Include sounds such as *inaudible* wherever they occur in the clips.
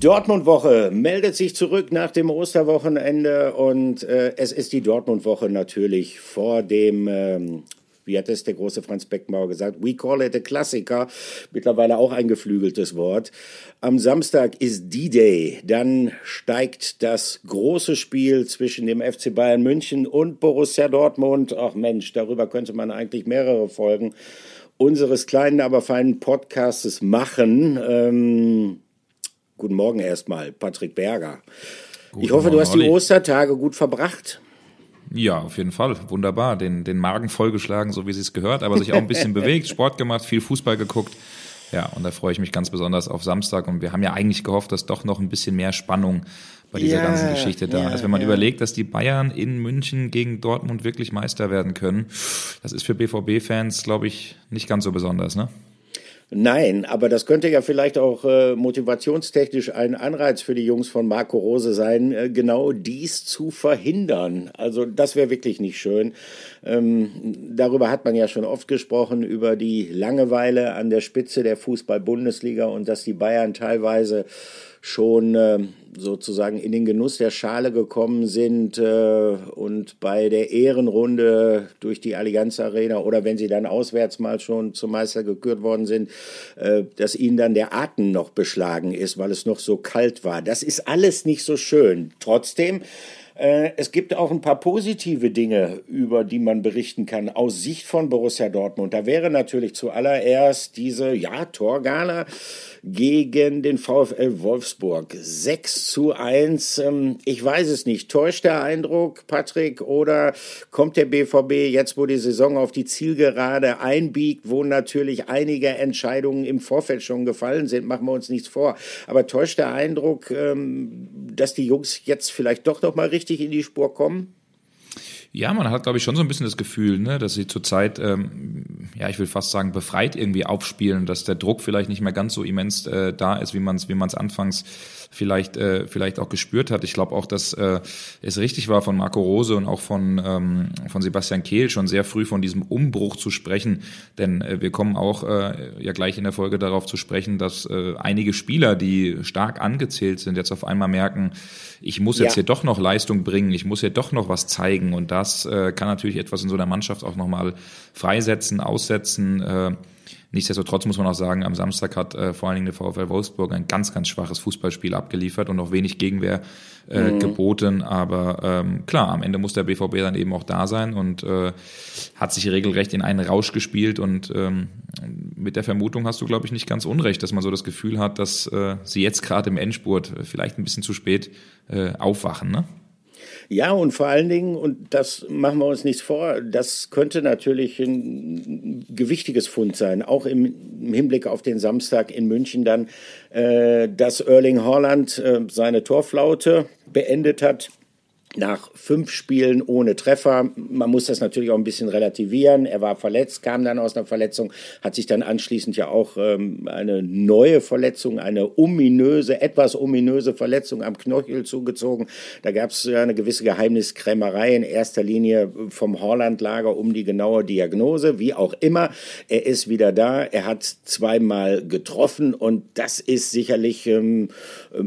Dortmund-Woche meldet sich zurück nach dem Osterwochenende und äh, es ist die Dortmund-Woche natürlich vor dem ähm, wie hat es der große Franz Beckenbauer gesagt, we call it a Klassiker, mittlerweile auch ein geflügeltes Wort. Am Samstag ist D-Day, dann steigt das große Spiel zwischen dem FC Bayern München und Borussia Dortmund. Ach Mensch, darüber könnte man eigentlich mehrere Folgen unseres kleinen, aber feinen Podcastes machen. Ähm, guten Morgen erstmal, Patrick Berger. Guten ich hoffe, Morgen, du hast die Ostertage gut verbracht. Ja, auf jeden Fall. Wunderbar. Den, den Magen vollgeschlagen, so wie sie es gehört, aber sich auch ein bisschen *laughs* bewegt, Sport gemacht, viel Fußball geguckt. Ja, und da freue ich mich ganz besonders auf Samstag. Und wir haben ja eigentlich gehofft, dass doch noch ein bisschen mehr Spannung bei dieser ja, ganzen Geschichte da ja, ist. Wenn man ja. überlegt, dass die Bayern in München gegen Dortmund wirklich Meister werden können, das ist für BVB-Fans, glaube ich, nicht ganz so besonders, ne? Nein, aber das könnte ja vielleicht auch äh, motivationstechnisch ein Anreiz für die Jungs von Marco Rose sein, äh, genau dies zu verhindern. Also das wäre wirklich nicht schön. Ähm, darüber hat man ja schon oft gesprochen, über die Langeweile an der Spitze der Fußball-Bundesliga und dass die Bayern teilweise schon äh, sozusagen in den Genuss der Schale gekommen sind äh, und bei der Ehrenrunde durch die Allianz Arena oder wenn sie dann auswärts mal schon zum Meister gekürt worden sind, äh, dass ihnen dann der Atem noch beschlagen ist, weil es noch so kalt war. Das ist alles nicht so schön. Trotzdem äh, es gibt auch ein paar positive Dinge, über die man berichten kann aus Sicht von Borussia Dortmund. Da wäre natürlich zuallererst diese, ja, Torgala gegen den VfL Wolfsburg. 6 zu 1. Ähm, ich weiß es nicht. Täuscht der Eindruck, Patrick, oder kommt der BVB jetzt, wo die Saison auf die Zielgerade einbiegt, wo natürlich einige Entscheidungen im Vorfeld schon gefallen sind, machen wir uns nichts vor. Aber täuscht der Eindruck, ähm, dass die Jungs jetzt vielleicht doch noch mal richtig in die Spur kommen? Ja, man hat, glaube ich, schon so ein bisschen das Gefühl, ne, dass sie zurzeit, ähm, ja, ich will fast sagen, befreit irgendwie aufspielen, dass der Druck vielleicht nicht mehr ganz so immens äh, da ist, wie man es wie man's anfangs vielleicht, äh, vielleicht auch gespürt hat. Ich glaube auch, dass äh, es richtig war von Marco Rose und auch von, ähm, von Sebastian Kehl schon sehr früh von diesem Umbruch zu sprechen. Denn äh, wir kommen auch äh, ja gleich in der Folge darauf zu sprechen, dass äh, einige Spieler, die stark angezählt sind, jetzt auf einmal merken, ich muss jetzt ja. hier doch noch Leistung bringen, ich muss hier doch noch was zeigen. Und das äh, kann natürlich etwas in so einer Mannschaft auch nochmal freisetzen, aussetzen. Äh, Nichtsdestotrotz muss man auch sagen, am Samstag hat äh, vor allen Dingen der VfL Wolfsburg ein ganz, ganz schwaches Fußballspiel abgeliefert und noch wenig Gegenwehr äh, mhm. geboten. Aber ähm, klar, am Ende muss der BVB dann eben auch da sein und äh, hat sich regelrecht in einen Rausch gespielt. Und ähm, mit der Vermutung hast du, glaube ich, nicht ganz unrecht, dass man so das Gefühl hat, dass sie jetzt gerade im Endspurt vielleicht ein bisschen zu spät aufwachen. Ne? Ja, und vor allen Dingen, und das machen wir uns nichts vor, das könnte natürlich ein gewichtiges Fund sein, auch im, Hinblick auf den Samstag in München dann, äh, dass Erling Haaland äh, seine Torflaute beendet hat nach fünf Spielen ohne Treffer. Man muss das natürlich auch ein bisschen relativieren. Er war verletzt, kam dann aus einer Verletzung, hat sich dann anschließend ja auch ähm, eine neue Verletzung, eine ominöse, etwas ominöse Verletzung am Knöchel zugezogen. Da gab es ja eine gewisse Geheimniskrämerei in erster Linie vom Horlandlager um die genaue Diagnose. Wie auch immer, er ist wieder da. Er hat zweimal getroffen und das ist sicherlich ähm,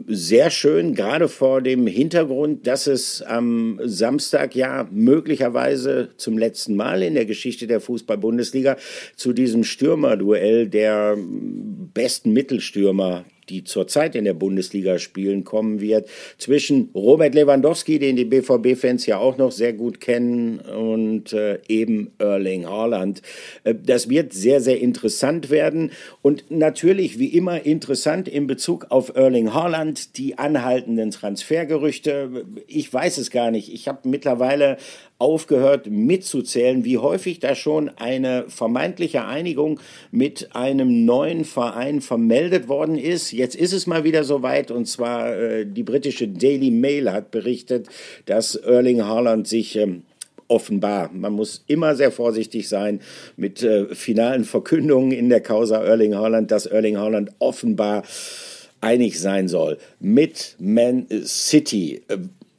sehr schön, gerade vor dem Hintergrund, dass es am Samstag ja möglicherweise zum letzten Mal in der Geschichte der Fußball-Bundesliga zu diesem Stürmerduell der besten Mittelstürmer die zurzeit in der Bundesliga spielen, kommen wird, zwischen Robert Lewandowski, den die BVB-Fans ja auch noch sehr gut kennen, und äh, eben Erling Haaland. Äh, das wird sehr, sehr interessant werden und natürlich wie immer interessant in Bezug auf Erling Haaland, die anhaltenden Transfergerüchte. Ich weiß es gar nicht. Ich habe mittlerweile aufgehört mitzuzählen, wie häufig da schon eine vermeintliche Einigung mit einem neuen Verein vermeldet worden ist. Jetzt ist es mal wieder soweit und zwar äh, die britische Daily Mail hat berichtet, dass Erling Haaland sich ähm, offenbar. Man muss immer sehr vorsichtig sein mit äh, finalen Verkündungen in der Causa Erling Haaland, dass Erling Haaland offenbar einig sein soll mit Man City. Äh,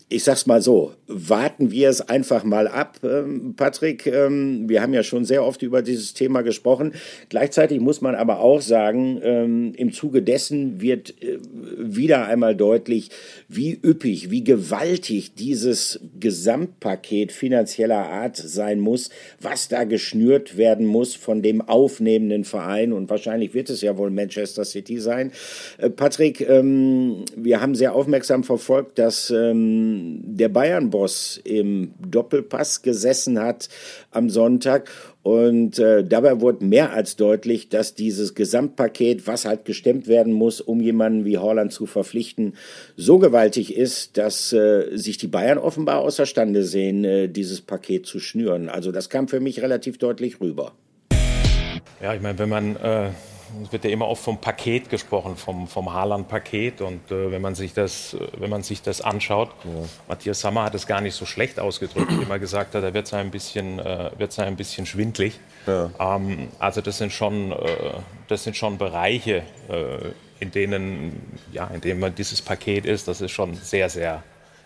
ich sag's mal so, warten wir es einfach mal ab, ähm, Patrick. Ähm, wir haben ja schon sehr oft über dieses Thema gesprochen. Gleichzeitig muss man aber auch sagen, ähm, im Zuge dessen wird äh, wieder einmal deutlich, wie üppig, wie gewaltig dieses Gesamtpaket finanzieller Art sein muss, was da geschnürt werden muss von dem aufnehmenden Verein. Und wahrscheinlich wird es ja wohl Manchester City sein. Äh, Patrick, wir haben sehr aufmerksam verfolgt, dass der Bayern-Boss im Doppelpass gesessen hat am Sonntag. Und äh, dabei wurde mehr als deutlich, dass dieses Gesamtpaket, was halt gestemmt werden muss, um jemanden wie Holland zu verpflichten, so gewaltig ist, dass äh, sich die Bayern offenbar außerstande sehen, äh, dieses Paket zu schnüren. Also das kam für mich relativ deutlich rüber. Ja, ich meine, wenn man äh, es wird ja immer oft vom Paket gesprochen, vom, vom Haaland-Paket. Und äh, wenn, man sich das, wenn man sich das anschaut, ja. Matthias Sammer hat es gar nicht so schlecht ausgedrückt, wie er gesagt hat, er wird ein bisschen, äh, ein bisschen schwindlig. Ja. Ähm, also das sind schon, äh, das sind schon Bereiche, äh, in denen, ja, in denen man dieses Paket ist, das ist schon sehr, sehr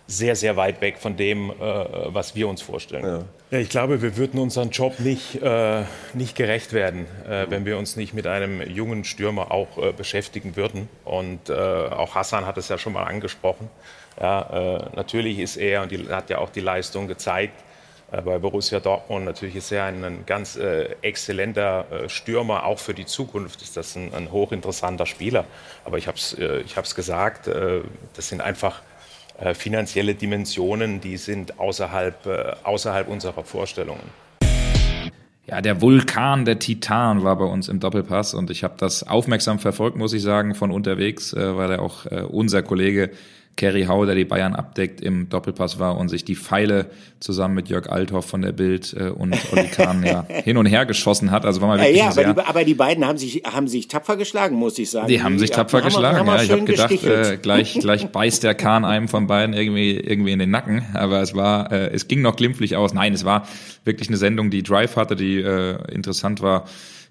sehr, sehr weit weg von dem, äh, was wir uns vorstellen. Ja. ja. ich glaube, wir würden unseren Job nicht, äh, nicht gerecht werden, äh, wenn wir uns nicht mit einem jungen Stürmer auch äh, beschäftigen würden. Und äh, auch Hassan hat es ja schon mal angesprochen. Ja, äh, natürlich ist er, und die, hat ja auch die Leistung gezeigt, bei Borussia Dortmund. Natürlich ist er ein, ein ganz äh, exzellenter äh, Stürmer, auch für die Zukunft ist das ein, ein hochinteressanter Spieler. Aber ich habe es äh, gesagt, das sind einfach äh, finanzielle Dimensionen, die sind außerhalb, äh, außerhalb unserer Vorstellungen. Ja, der Vulkan, der Titan war bei uns im Doppelpass und ich habe das aufmerksam verfolgt, muss ich sagen, von unterwegs, äh, weil er auch äh, unser Kollege Kerry Hau, der die Bayern abdeckt, im Doppelpass war und sich die Pfeile zusammen mit Jörg Althoff von der Bild äh, und Olli Kahn ja *laughs* hin und her geschossen hat. Also war mal wirklich ja, ja aber, die, aber die beiden haben sich, haben sich tapfer geschlagen, muss ich sagen. Die haben sich tapfer haben, geschlagen, haben ja. Ich habe gedacht, äh, gleich, *laughs* gleich beißt der Kahn einem von beiden irgendwie, irgendwie in den Nacken. Aber es war, äh, es ging noch glimpflich aus. Nein, es war wirklich eine Sendung, die Drive hatte, die äh, interessant war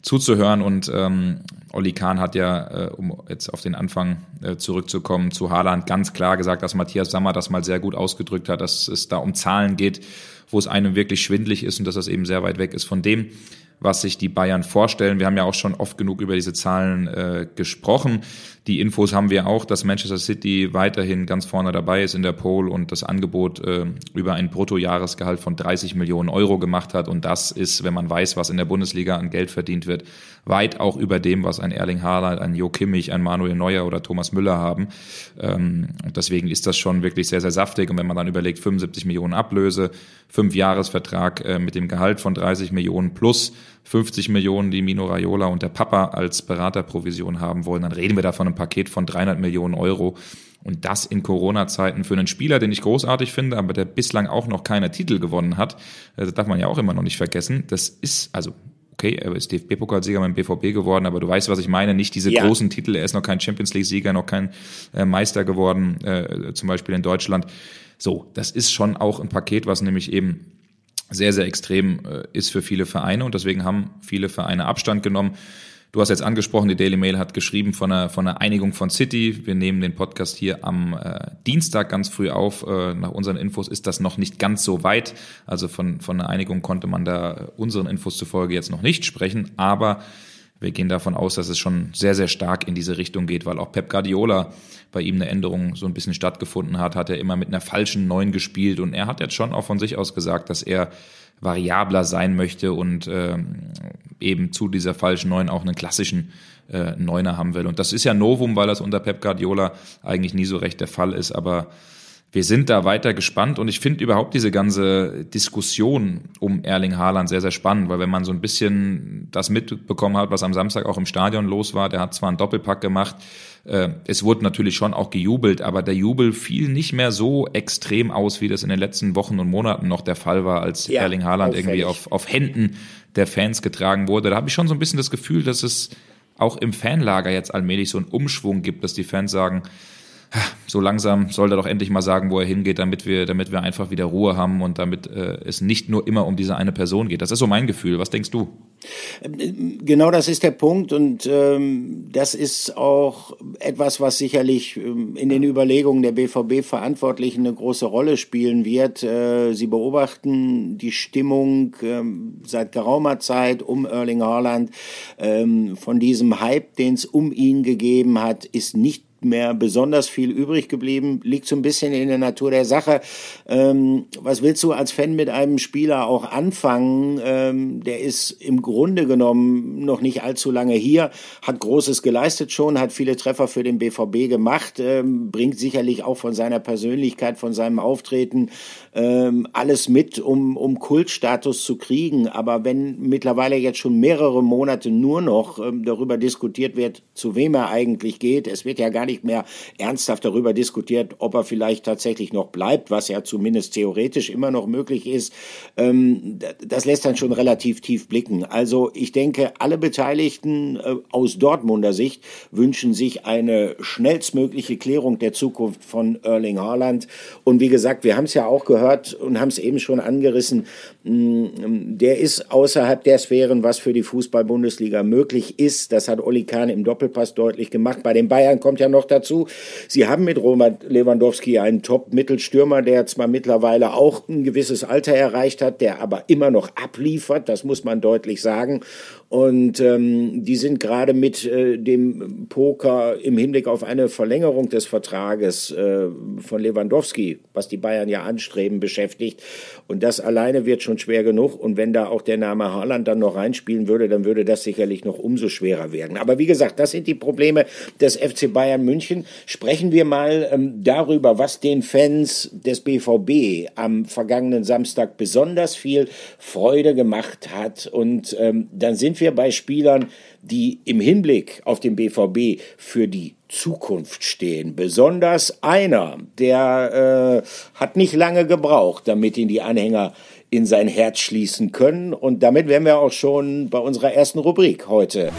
zuzuhören. Und ähm, Olli Kahn hat ja, äh, um jetzt auf den Anfang äh, zurückzukommen, zu Haaland ganz klar gesagt, dass Matthias Sammer das mal sehr gut ausgedrückt hat, dass es da um Zahlen geht, wo es einem wirklich schwindlig ist und dass das eben sehr weit weg ist von dem, was sich die Bayern vorstellen. Wir haben ja auch schon oft genug über diese Zahlen äh, gesprochen. Die Infos haben wir auch, dass Manchester City weiterhin ganz vorne dabei ist in der Pole und das Angebot äh, über ein Bruttojahresgehalt von 30 Millionen Euro gemacht hat. Und das ist, wenn man weiß, was in der Bundesliga an Geld verdient wird, weit auch über dem, was ein Erling Haaland, ein Jo Kimmich, ein Manuel Neuer oder Thomas Müller haben. Ähm, deswegen ist das schon wirklich sehr, sehr saftig. Und wenn man dann überlegt, 75 Millionen Ablöse, fünf Jahresvertrag äh, mit dem Gehalt von 30 Millionen plus 50 Millionen, die Mino Raiola und der Papa als Beraterprovision haben wollen, dann reden wir da von einem Paket von 300 Millionen Euro. Und das in Corona-Zeiten für einen Spieler, den ich großartig finde, aber der bislang auch noch keine Titel gewonnen hat, äh, das darf man ja auch immer noch nicht vergessen. Das ist, also okay, er ist DFB-Pokalsieger beim BVB geworden, aber du weißt, was ich meine, nicht diese ja. großen Titel, er ist noch kein Champions League-Sieger, noch kein äh, Meister geworden, äh, zum Beispiel in Deutschland. So, das ist schon auch ein Paket, was nämlich eben sehr, sehr extrem äh, ist für viele Vereine und deswegen haben viele Vereine Abstand genommen. Du hast jetzt angesprochen, die Daily Mail hat geschrieben von einer, von einer Einigung von City. Wir nehmen den Podcast hier am äh, Dienstag ganz früh auf. Äh, nach unseren Infos ist das noch nicht ganz so weit. Also von, von einer Einigung konnte man da unseren Infos zufolge jetzt noch nicht sprechen. Aber wir gehen davon aus, dass es schon sehr, sehr stark in diese Richtung geht, weil auch Pep Guardiola bei ihm eine Änderung so ein bisschen stattgefunden hat, hat er immer mit einer falschen Neun gespielt und er hat jetzt schon auch von sich aus gesagt, dass er variabler sein möchte und äh, eben zu dieser falschen Neun auch einen klassischen äh, Neuner haben will. Und das ist ja Novum, weil das unter Pep Guardiola eigentlich nie so recht der Fall ist, aber wir sind da weiter gespannt und ich finde überhaupt diese ganze Diskussion um Erling Haaland sehr, sehr spannend, weil wenn man so ein bisschen das mitbekommen hat, was am Samstag auch im Stadion los war, der hat zwar einen Doppelpack gemacht, äh, es wurde natürlich schon auch gejubelt, aber der Jubel fiel nicht mehr so extrem aus, wie das in den letzten Wochen und Monaten noch der Fall war, als ja, Erling Haaland auffällig. irgendwie auf, auf Händen der Fans getragen wurde. Da habe ich schon so ein bisschen das Gefühl, dass es auch im Fanlager jetzt allmählich so einen Umschwung gibt, dass die Fans sagen, so langsam soll er doch endlich mal sagen, wo er hingeht, damit wir, damit wir einfach wieder Ruhe haben und damit äh, es nicht nur immer um diese eine Person geht. Das ist so mein Gefühl. Was denkst du? Genau das ist der Punkt und ähm, das ist auch etwas, was sicherlich ähm, in den Überlegungen der BVB-Verantwortlichen eine große Rolle spielen wird. Äh, sie beobachten die Stimmung ähm, seit geraumer Zeit um Erling Haaland. Ähm, von diesem Hype, den es um ihn gegeben hat, ist nicht mehr besonders viel übrig geblieben. Liegt so ein bisschen in der Natur der Sache. Ähm, was willst du als Fan mit einem Spieler auch anfangen? Ähm, der ist im Grunde genommen noch nicht allzu lange hier, hat Großes geleistet schon, hat viele Treffer für den BVB gemacht, ähm, bringt sicherlich auch von seiner Persönlichkeit, von seinem Auftreten ähm, alles mit, um, um Kultstatus zu kriegen. Aber wenn mittlerweile jetzt schon mehrere Monate nur noch ähm, darüber diskutiert wird, zu wem er eigentlich geht, es wird ja gar nicht mehr ernsthaft darüber diskutiert, ob er vielleicht tatsächlich noch bleibt, was ja zumindest theoretisch immer noch möglich ist. Ähm, das lässt dann schon relativ tief blicken. Also ich denke, alle Beteiligten äh, aus Dortmunder Sicht wünschen sich eine schnellstmögliche Klärung der Zukunft von Erling Haaland. Und wie gesagt, wir haben es ja auch gehört und haben es eben schon angerissen, mm, der ist außerhalb der Sphären, was für die Fußball-Bundesliga möglich ist. Das hat Oli Kahn im Doppelpass deutlich gemacht. Bei den Bayern kommt ja noch dazu, sie haben mit Robert Lewandowski einen Top-Mittelstürmer, der zwar mittlerweile auch ein gewisses Alter erreicht hat, der aber immer noch abliefert, das muss man deutlich sagen. Und ähm, die sind gerade mit äh, dem Poker im Hinblick auf eine Verlängerung des Vertrages äh, von Lewandowski, was die Bayern ja anstreben, beschäftigt. Und das alleine wird schon schwer genug. Und wenn da auch der Name Haaland dann noch reinspielen würde, dann würde das sicherlich noch umso schwerer werden. Aber wie gesagt, das sind die Probleme des FC Bayern München. Sprechen wir mal ähm, darüber, was den Fans des BVB am vergangenen Samstag besonders viel Freude gemacht hat. Und ähm, dann sind wir bei Spielern, die im Hinblick auf den BVB für die Zukunft stehen. Besonders einer, der äh, hat nicht lange gebraucht, damit ihn die Anhänger in sein Herz schließen können. Und damit wären wir auch schon bei unserer ersten Rubrik heute.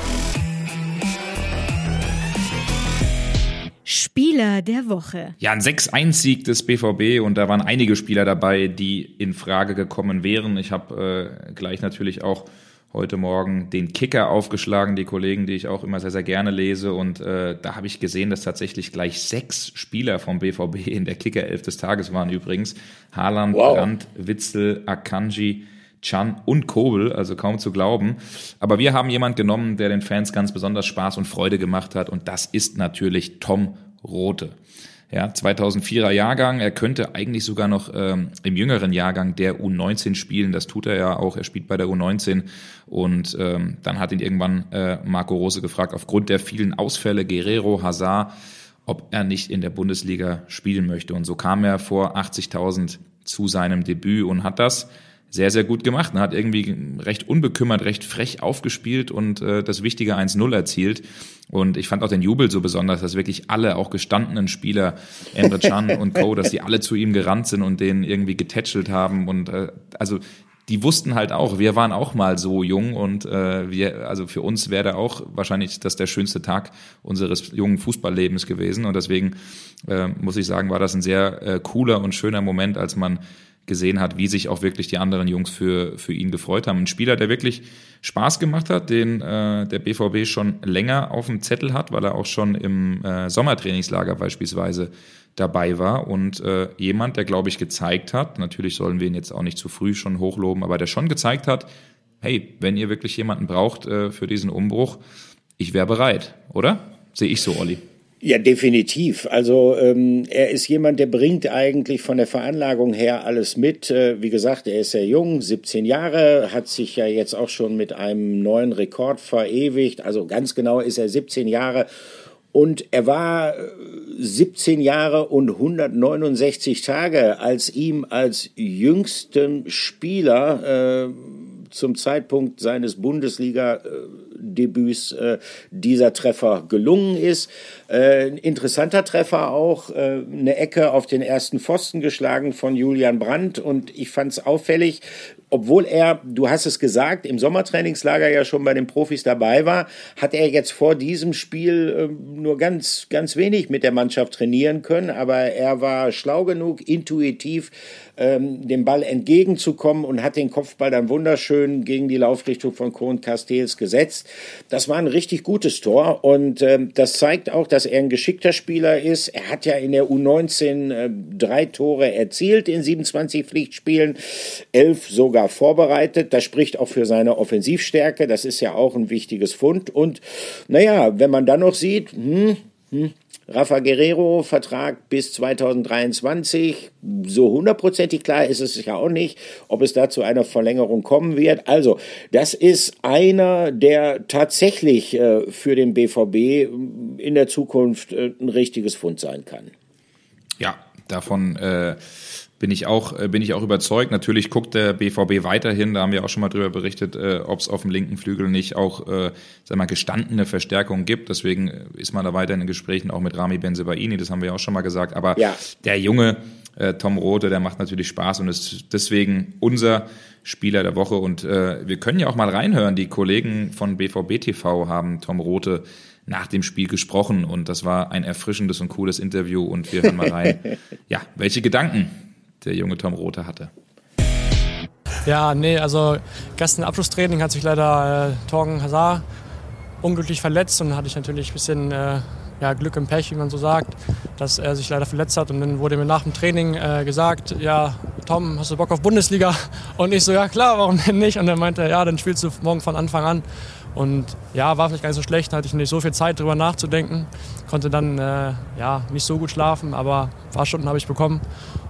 Spieler der Woche. Ja, ein 6-1-Sieg des BVB und da waren einige Spieler dabei, die in Frage gekommen wären. Ich habe äh, gleich natürlich auch heute Morgen den Kicker aufgeschlagen, die Kollegen, die ich auch immer sehr, sehr gerne lese. Und äh, da habe ich gesehen, dass tatsächlich gleich sechs Spieler vom BVB in der Kicker-Elf des Tages waren übrigens. Haaland, wow. Brandt, Witzel, Akanji, Chan und Kobel, also kaum zu glauben. Aber wir haben jemand genommen, der den Fans ganz besonders Spaß und Freude gemacht hat. Und das ist natürlich Tom Rote. Ja, 2004er Jahrgang. Er könnte eigentlich sogar noch ähm, im jüngeren Jahrgang der U19 spielen. Das tut er ja auch. Er spielt bei der U19. Und ähm, dann hat ihn irgendwann äh, Marco Rose gefragt, aufgrund der vielen Ausfälle, Guerrero, Hazard, ob er nicht in der Bundesliga spielen möchte. Und so kam er vor 80.000 zu seinem Debüt und hat das sehr, sehr gut gemacht und hat irgendwie recht unbekümmert, recht frech aufgespielt und äh, das wichtige 1-0 erzielt. Und ich fand auch den Jubel so besonders, dass wirklich alle, auch gestandenen Spieler, Emre Can *laughs* und Co., dass die alle zu ihm gerannt sind und den irgendwie getätschelt haben. Und äh, also die wussten halt auch, wir waren auch mal so jung und äh, wir, also für uns wäre auch wahrscheinlich das der schönste Tag unseres jungen Fußballlebens gewesen. Und deswegen äh, muss ich sagen, war das ein sehr äh, cooler und schöner Moment, als man gesehen hat, wie sich auch wirklich die anderen Jungs für, für ihn gefreut haben. Ein Spieler, der wirklich Spaß gemacht hat, den äh, der BVB schon länger auf dem Zettel hat, weil er auch schon im äh, Sommertrainingslager beispielsweise dabei war und äh, jemand, der, glaube ich, gezeigt hat, natürlich sollen wir ihn jetzt auch nicht zu früh schon hochloben, aber der schon gezeigt hat, hey, wenn ihr wirklich jemanden braucht äh, für diesen Umbruch, ich wäre bereit, oder? Sehe ich so, Olli. Ja, definitiv. Also ähm, er ist jemand, der bringt eigentlich von der Veranlagung her alles mit. Äh, wie gesagt, er ist sehr jung, 17 Jahre, hat sich ja jetzt auch schon mit einem neuen Rekord verewigt. Also ganz genau ist er 17 Jahre. Und er war 17 äh, Jahre und 169 Tage, als ihm als jüngsten Spieler äh, zum Zeitpunkt seines Bundesliga Bundesliga-Debüts äh, dieser Treffer gelungen ist. Äh, interessanter Treffer auch, äh, eine Ecke auf den ersten Pfosten geschlagen von Julian Brandt und ich fand es auffällig, obwohl er, du hast es gesagt, im Sommertrainingslager ja schon bei den Profis dabei war, hat er jetzt vor diesem Spiel äh, nur ganz, ganz wenig mit der Mannschaft trainieren können, aber er war schlau genug, intuitiv ähm, dem Ball entgegenzukommen und hat den Kopfball dann wunderschön gegen die Laufrichtung von Kohn Castells gesetzt. Das war ein richtig gutes Tor und ähm, das zeigt auch, dass er ein geschickter Spieler ist. Er hat ja in der U19 äh, drei Tore erzielt in 27 Pflichtspielen, elf sogar vorbereitet. Das spricht auch für seine Offensivstärke. Das ist ja auch ein wichtiges Fund. Und naja, wenn man dann noch sieht, hm, hm, Rafa Guerrero, Vertrag bis 2023. So hundertprozentig klar ist es ja auch nicht, ob es da zu einer Verlängerung kommen wird. Also, das ist einer, der tatsächlich äh, für den BVB in der Zukunft äh, ein richtiges Fund sein kann. Ja, davon äh, bin ich auch äh, bin ich auch überzeugt. Natürlich guckt der BVB weiterhin, da haben wir auch schon mal drüber berichtet, äh, ob es auf dem linken Flügel nicht auch äh, sag mal gestandene Verstärkungen gibt. Deswegen ist man da weiter in den Gesprächen auch mit Rami Benzebaini, das haben wir auch schon mal gesagt. Aber ja. der junge äh, Tom Rote, der macht natürlich Spaß und ist deswegen unser Spieler der Woche. Und äh, wir können ja auch mal reinhören. Die Kollegen von BVB TV haben Tom Rote nach dem Spiel gesprochen und das war ein erfrischendes und cooles Interview und wir hören mal rein. *laughs* ja, welche Gedanken der junge Tom Rothe hatte. Ja, nee, also gestern Abschlusstraining hat sich leider äh, Torgen Hazard unglücklich verletzt und hatte ich natürlich ein bisschen äh, ja, Glück im Pech, wie man so sagt, dass er sich leider verletzt hat. Und dann wurde mir nach dem Training äh, gesagt, ja, Tom, hast du Bock auf Bundesliga? Und ich so, ja klar, warum denn nicht? Und er meinte, ja, dann spielst du morgen von Anfang an. Und ja, war vielleicht gar nicht so schlecht, hatte ich nicht so viel Zeit drüber nachzudenken, konnte dann äh, ja, nicht so gut schlafen, aber ein paar Stunden habe ich bekommen.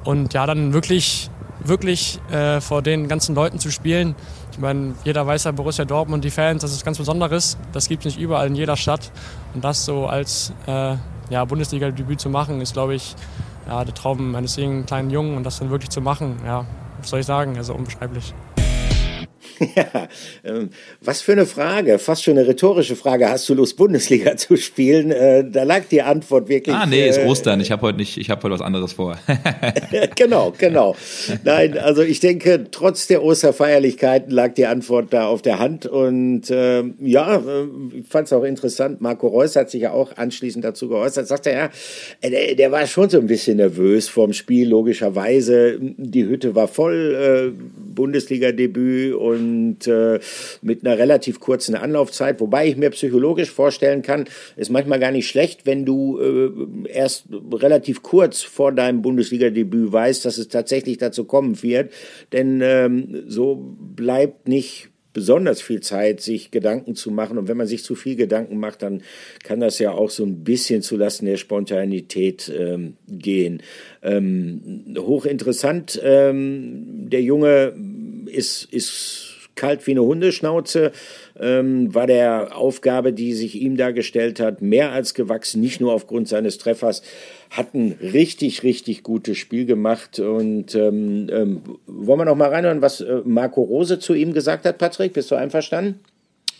Und ja, dann wirklich, wirklich äh, vor den ganzen Leuten zu spielen. Ich meine, jeder weiß ja, Borussia Dortmund, die Fans, das ist ganz Besonderes. Das gibt es nicht überall in jeder Stadt. Und das so als äh, ja, Bundesliga-Debüt zu machen, ist, glaube ich, ja, der Traum eines jungen kleinen Jungen. Und das dann wirklich zu machen, ja, was soll ich sagen, also unbeschreiblich. *laughs* Ja, ähm, was für eine Frage, fast schon eine rhetorische Frage. Hast du Lust, Bundesliga *laughs* zu spielen? Äh, da lag die Antwort wirklich. Ah, nee, ist äh, Ostern. Ich habe heute nicht, ich habe heute was anderes vor. *laughs* genau, genau. Nein, also ich denke, trotz der Osterfeierlichkeiten lag die Antwort da auf der Hand. Und äh, ja, äh, ich fand es auch interessant. Marco Reus hat sich ja auch anschließend dazu geäußert. Sagt er, ja, äh, der, der war schon so ein bisschen nervös vorm Spiel, logischerweise. Die Hütte war voll, äh, Bundesliga-Debüt und und äh, mit einer relativ kurzen Anlaufzeit. Wobei ich mir psychologisch vorstellen kann, ist manchmal gar nicht schlecht, wenn du äh, erst relativ kurz vor deinem Bundesliga-Debüt weißt, dass es tatsächlich dazu kommen wird. Denn ähm, so bleibt nicht besonders viel Zeit, sich Gedanken zu machen. Und wenn man sich zu viel Gedanken macht, dann kann das ja auch so ein bisschen zulasten der Spontanität ähm, gehen. Ähm, hochinteressant, ähm, der Junge ist, ist kalt wie eine Hundeschnauze, ähm, war der Aufgabe, die sich ihm da gestellt hat, mehr als gewachsen, nicht nur aufgrund seines Treffers, hat ein richtig, richtig gutes Spiel gemacht. Und ähm, ähm, wollen wir noch mal reinhören, was äh, Marco Rose zu ihm gesagt hat, Patrick? Bist du einverstanden?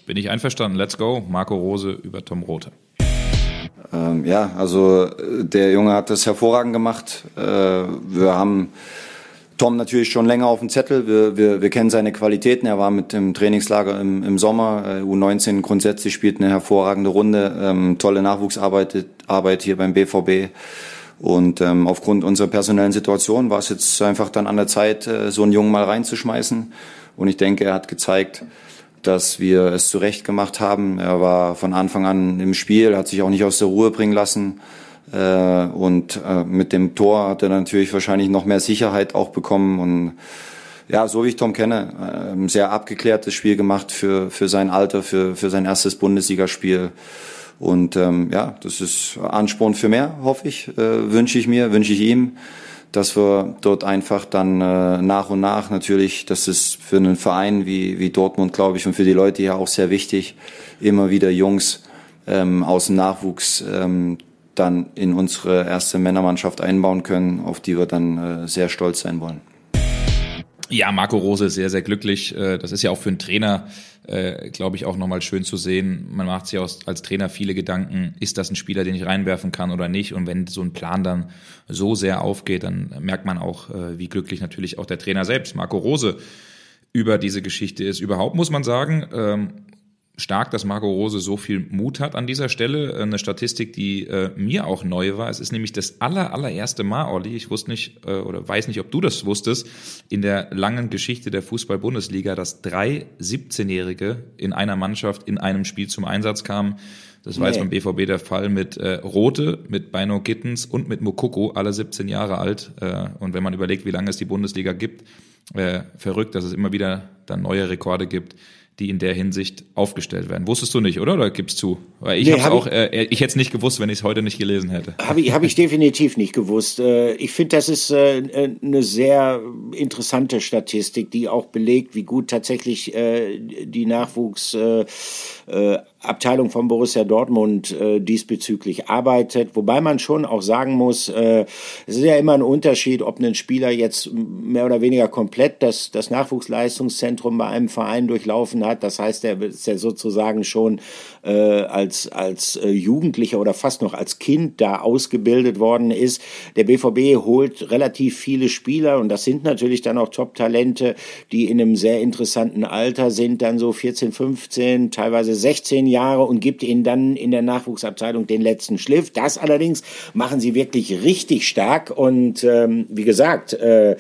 Bin ich einverstanden. Let's go. Marco Rose über Tom Rote. Ähm, ja, also äh, der Junge hat das hervorragend gemacht. Äh, wir haben Tom natürlich schon länger auf dem Zettel. Wir, wir, wir kennen seine Qualitäten. Er war mit dem Trainingslager im, im Sommer. Äh, U19 grundsätzlich spielt eine hervorragende Runde. Ähm, tolle Nachwuchsarbeit Arbeit hier beim BVB. Und ähm, aufgrund unserer personellen Situation war es jetzt einfach dann an der Zeit, äh, so einen Jungen mal reinzuschmeißen. Und ich denke, er hat gezeigt, dass wir es zurecht gemacht haben. Er war von Anfang an im Spiel, hat sich auch nicht aus der Ruhe bringen lassen. Äh, und äh, mit dem Tor hat er natürlich wahrscheinlich noch mehr Sicherheit auch bekommen und ja, so wie ich Tom kenne, äh, ein sehr abgeklärtes Spiel gemacht für, für sein Alter, für, für sein erstes Bundesligaspiel. Und ähm, ja, das ist Ansporn für mehr, hoffe ich, äh, wünsche ich mir, wünsche ich ihm, dass wir dort einfach dann äh, nach und nach natürlich, das ist für einen Verein wie, wie Dortmund, glaube ich, und für die Leute hier auch sehr wichtig, immer wieder Jungs ähm, aus dem Nachwuchs ähm, dann in unsere erste Männermannschaft einbauen können, auf die wir dann äh, sehr stolz sein wollen. Ja, Marco Rose ist sehr, sehr glücklich. Äh, das ist ja auch für einen Trainer, äh, glaube ich, auch nochmal schön zu sehen. Man macht sich als Trainer viele Gedanken, ist das ein Spieler, den ich reinwerfen kann oder nicht? Und wenn so ein Plan dann so sehr aufgeht, dann merkt man auch, wie glücklich natürlich auch der Trainer selbst, Marco Rose, über diese Geschichte ist. Überhaupt muss man sagen, ähm, stark, dass Marco Rose so viel Mut hat an dieser Stelle. Eine Statistik, die äh, mir auch neu war. Es ist nämlich das aller, allererste Mal, Olli, ich wusste nicht äh, oder weiß nicht, ob du das wusstest, in der langen Geschichte der Fußball-Bundesliga, dass drei 17-Jährige in einer Mannschaft in einem Spiel zum Einsatz kamen. Das war nee. jetzt beim BVB der Fall mit äh, Rote, mit Beino Gittens und mit Mokoko, alle 17 Jahre alt. Äh, und wenn man überlegt, wie lange es die Bundesliga gibt, äh, verrückt, dass es immer wieder dann neue Rekorde gibt die in der Hinsicht aufgestellt werden. Wusstest du nicht, oder? Oder gibst zu? Weil ich nee, auch, ich, äh, ich hätte es nicht gewusst, wenn ich es heute nicht gelesen hätte. Habe ich, hab ich definitiv nicht gewusst. Äh, ich finde, das ist äh, eine sehr interessante Statistik, die auch belegt, wie gut tatsächlich äh, die Nachwuchs äh, äh, Abteilung von Borussia Dortmund äh, diesbezüglich arbeitet, wobei man schon auch sagen muss, äh, es ist ja immer ein Unterschied, ob ein Spieler jetzt mehr oder weniger komplett das, das Nachwuchsleistungszentrum bei einem Verein durchlaufen hat. Das heißt, er ist ja sozusagen schon äh, als, als äh, Jugendlicher oder fast noch als Kind da ausgebildet worden ist. Der BVB holt relativ viele Spieler und das sind natürlich dann auch Top-Talente, die in einem sehr interessanten Alter sind, dann so 14, 15, teilweise 16 Jahre und gibt ihnen dann in der Nachwuchsabteilung den letzten Schliff. Das allerdings machen sie wirklich richtig stark und ähm, wie gesagt, äh,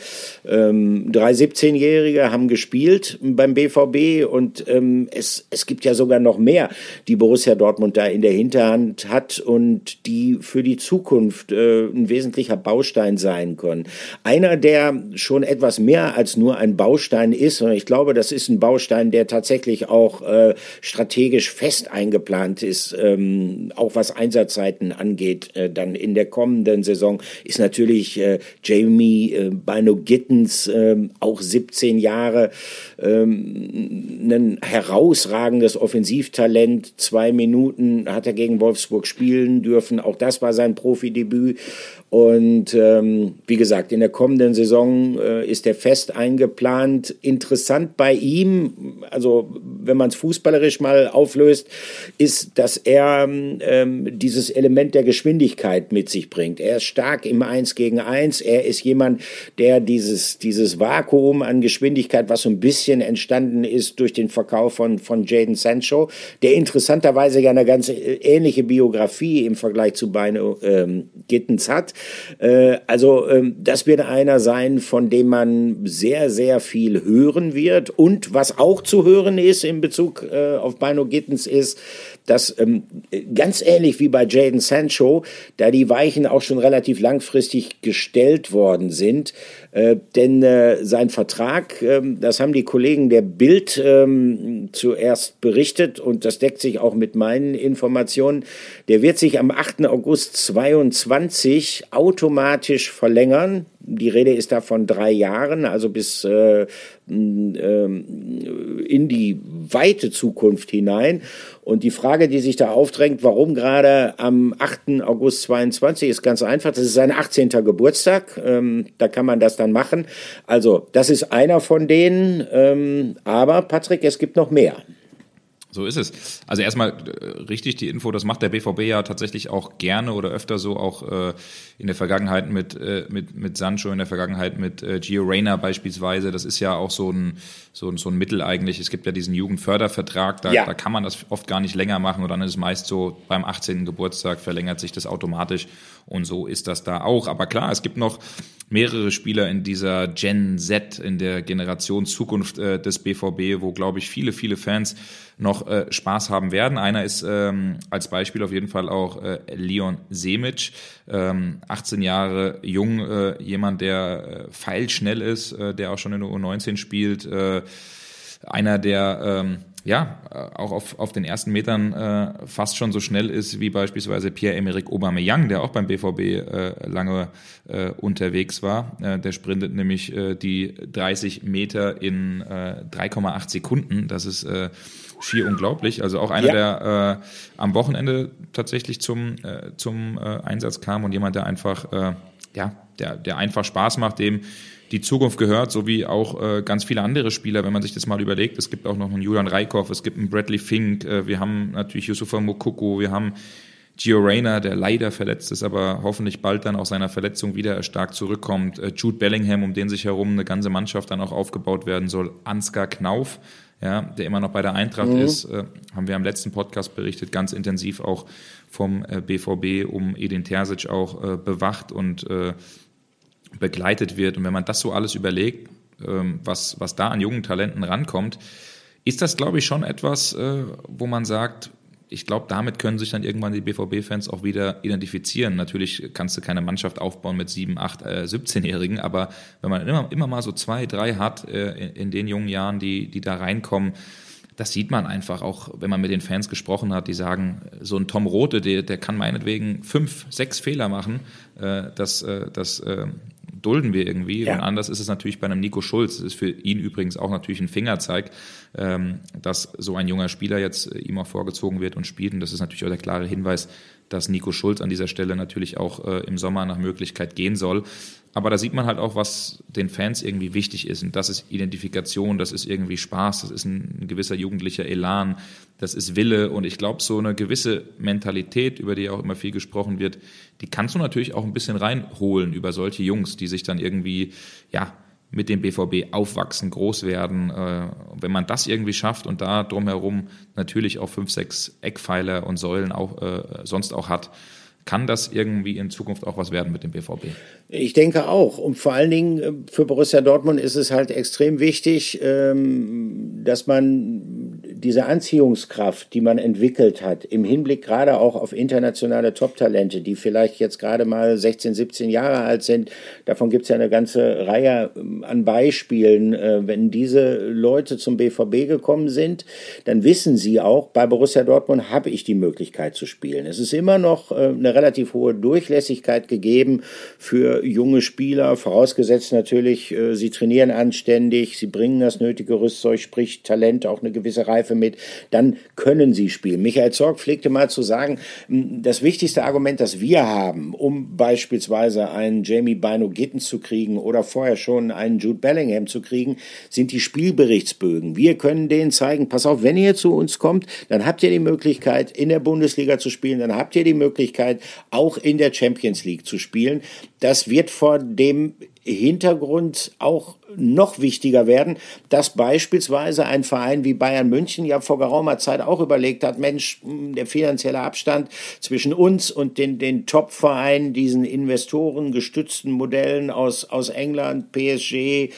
ähm, drei 17-Jährige haben gespielt beim BVB und ähm, es, es gibt ja sogar noch mehr, die Borussia Dortmund da in der Hinterhand hat und die für die Zukunft äh, ein wesentlicher Baustein sein können. Einer, der schon etwas mehr als nur ein Baustein ist, und ich glaube, das ist ein Baustein, der tatsächlich auch äh, strategisch fest eingeplant ist, ähm, auch was Einsatzzeiten angeht, äh, dann in der kommenden Saison, ist natürlich äh, Jamie äh, Bino Gittens, äh, auch 17 Jahre, ähm, ein herausragendes Offensivtalent. Zwei Minuten hat er gegen Wolfsburg spielen dürfen. Auch das war sein Profidebüt. Und ähm, wie gesagt, in der kommenden Saison äh, ist er fest eingeplant. Interessant bei ihm, also wenn man es fußballerisch mal auflöst, ist, dass er ähm, dieses Element der Geschwindigkeit mit sich bringt. Er ist stark im Eins gegen Eins. Er ist jemand, der dieses, dieses Vakuum an Geschwindigkeit, was so ein bisschen entstanden ist durch den Verkauf von, von Jaden Sancho, der interessanterweise ja eine ganz äh, ähnliche Biografie im Vergleich zu Beine ähm, Gittens hat. Äh, also ähm, das wird einer sein, von dem man sehr, sehr viel hören wird. Und was auch zu hören ist in Bezug äh, auf Bino Gittens ist, dass ähm, ganz ähnlich wie bei Jaden Sancho, da die Weichen auch schon relativ langfristig gestellt worden sind, äh, denn äh, sein Vertrag, äh, das haben die Kollegen der Bild ähm, zuerst berichtet und das deckt sich auch mit meinen Informationen, der wird sich am 8. August 22 automatisch verlängern. Die Rede ist da von drei Jahren, also bis äh, ähm, in die weite Zukunft hinein. Und die Frage, die sich da aufdrängt, warum gerade am 8. August 22, ist ganz einfach. Das ist sein 18. Geburtstag. Ähm, da kann man das dann machen. Also, das ist einer von denen. Ähm, aber, Patrick, es gibt noch mehr. So ist es. Also erstmal äh, richtig die Info, das macht der BVB ja tatsächlich auch gerne oder öfter so, auch äh, in der Vergangenheit mit, äh, mit, mit Sancho, in der Vergangenheit mit äh, Gio Reyna beispielsweise. Das ist ja auch so ein, so, ein, so ein Mittel eigentlich. Es gibt ja diesen Jugendfördervertrag, da, ja. da kann man das oft gar nicht länger machen und dann ist es meist so, beim 18. Geburtstag verlängert sich das automatisch und so ist das da auch. Aber klar, es gibt noch mehrere Spieler in dieser Gen Z, in der Generation Zukunft äh, des BVB, wo, glaube ich, viele, viele Fans noch äh, Spaß haben werden. Einer ist ähm, als Beispiel auf jeden Fall auch äh, Leon Semic, ähm, 18 Jahre jung, äh, jemand, der äh, feilschnell ist, äh, der auch schon in der U19 spielt, äh, einer, der ähm, ja, äh, auch auf, auf den ersten Metern äh, fast schon so schnell ist wie beispielsweise Pierre-Emerick Aubameyang, der auch beim BVB äh, lange äh, unterwegs war. Äh, der sprintet nämlich äh, die 30 Meter in äh, 3,8 Sekunden. Das ist schier unglaublich. Also auch einer, ja. der am Wochenende tatsächlich zum, zum Einsatz kam und jemand, der einfach, ja, der, der einfach Spaß macht, dem die Zukunft gehört, so wie auch äh, ganz viele andere Spieler, wenn man sich das mal überlegt. Es gibt auch noch einen Julian Reikhoff, es gibt einen Bradley Fink, äh, wir haben natürlich Yusufa Mokoko, wir haben Gio Reyna, der leider verletzt ist, aber hoffentlich bald dann aus seiner Verletzung wieder stark zurückkommt. Äh, Jude Bellingham, um den sich herum eine ganze Mannschaft dann auch aufgebaut werden soll. Ansgar Knauf, ja, der immer noch bei der Eintracht mhm. ist, äh, haben wir am letzten Podcast berichtet, ganz intensiv auch vom äh, BVB um Edin Terzic auch äh, bewacht und äh, begleitet wird. Und wenn man das so alles überlegt, ähm, was, was da an jungen Talenten rankommt, ist das, glaube ich, schon etwas, äh, wo man sagt, ich glaube, damit können sich dann irgendwann die BVB-Fans auch wieder identifizieren. Natürlich kannst du keine Mannschaft aufbauen mit sieben, acht, äh, 17-Jährigen, aber wenn man immer, immer mal so zwei, drei hat äh, in, in, den jungen Jahren, die, die da reinkommen, das sieht man einfach auch, wenn man mit den Fans gesprochen hat, die sagen, so ein Tom Rote, der, der kann meinetwegen fünf, sechs Fehler machen. Äh, das, äh, das äh, dulden wir irgendwie. Ja. Und anders ist es natürlich bei einem Nico Schulz. Das ist für ihn übrigens auch natürlich ein Fingerzeig, ähm, dass so ein junger Spieler jetzt äh, ihm auch vorgezogen wird und spielt. Und das ist natürlich auch der klare Hinweis, dass Nico Schulz an dieser Stelle natürlich auch äh, im Sommer nach Möglichkeit gehen soll. Aber da sieht man halt auch, was den Fans irgendwie wichtig ist. Und das ist Identifikation, das ist irgendwie Spaß, das ist ein, ein gewisser jugendlicher Elan, das ist Wille. Und ich glaube, so eine gewisse Mentalität, über die auch immer viel gesprochen wird, die kannst du natürlich auch ein bisschen reinholen über solche Jungs, die sich dann irgendwie, ja, mit dem BVB aufwachsen, groß werden. Äh, wenn man das irgendwie schafft und da drumherum natürlich auch fünf, sechs Eckpfeiler und Säulen auch äh, sonst auch hat, kann das irgendwie in Zukunft auch was werden mit dem BVB? Ich denke auch. Und vor allen Dingen äh, für Borussia Dortmund ist es halt extrem wichtig, ähm, dass man diese Anziehungskraft, die man entwickelt hat, im Hinblick gerade auch auf internationale Top-Talente, die vielleicht jetzt gerade mal 16, 17 Jahre alt sind, davon gibt es ja eine ganze Reihe ähm, an Beispielen. Äh, wenn diese Leute zum BVB gekommen sind, dann wissen sie auch, bei Borussia Dortmund habe ich die Möglichkeit zu spielen. Es ist immer noch äh, eine relativ hohe Durchlässigkeit gegeben für junge Spieler, vorausgesetzt natürlich, äh, sie trainieren anständig, sie bringen das nötige Rüstzeug, sprich Talent, auch eine gewisse Reife mit, dann können sie spielen. Michael Zorg pflegte mal zu sagen, das wichtigste Argument, das wir haben, um beispielsweise einen Jamie Bino Gittens zu kriegen oder vorher schon einen Jude Bellingham zu kriegen, sind die Spielberichtsbögen. Wir können denen zeigen, pass auf, wenn ihr zu uns kommt, dann habt ihr die Möglichkeit, in der Bundesliga zu spielen, dann habt ihr die Möglichkeit, auch in der Champions League zu spielen. Das wird vor dem Hintergrund auch noch wichtiger werden, dass beispielsweise ein Verein wie Bayern München ja vor geraumer Zeit auch überlegt hat, Mensch, hm, der finanzielle Abstand zwischen uns und den, den Top-Vereinen, diesen Investoren gestützten Modellen aus, aus England, PSG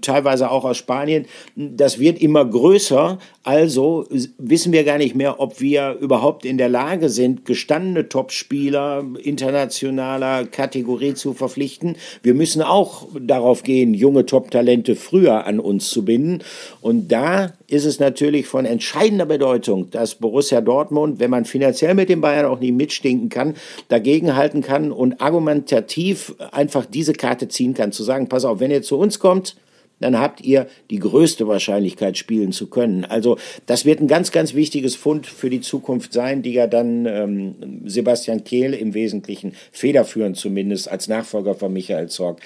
teilweise auch aus Spanien. Das wird immer größer. Also wissen wir gar nicht mehr, ob wir überhaupt in der Lage sind, gestandene Topspieler internationaler Kategorie zu verpflichten. Wir müssen auch darauf gehen, junge Top-Talente früher an uns zu binden. Und da ist es natürlich von entscheidender Bedeutung, dass Borussia Dortmund, wenn man finanziell mit den Bayern auch nicht mitstinken kann, dagegenhalten kann und argumentativ einfach diese Karte ziehen kann, zu sagen, pass auf, wenn ihr zu uns kommt, dann habt ihr die größte Wahrscheinlichkeit spielen zu können. Also das wird ein ganz, ganz wichtiges Fund für die Zukunft sein, die ja dann ähm, Sebastian Kehl im Wesentlichen federführend zumindest als Nachfolger von Michael Zorg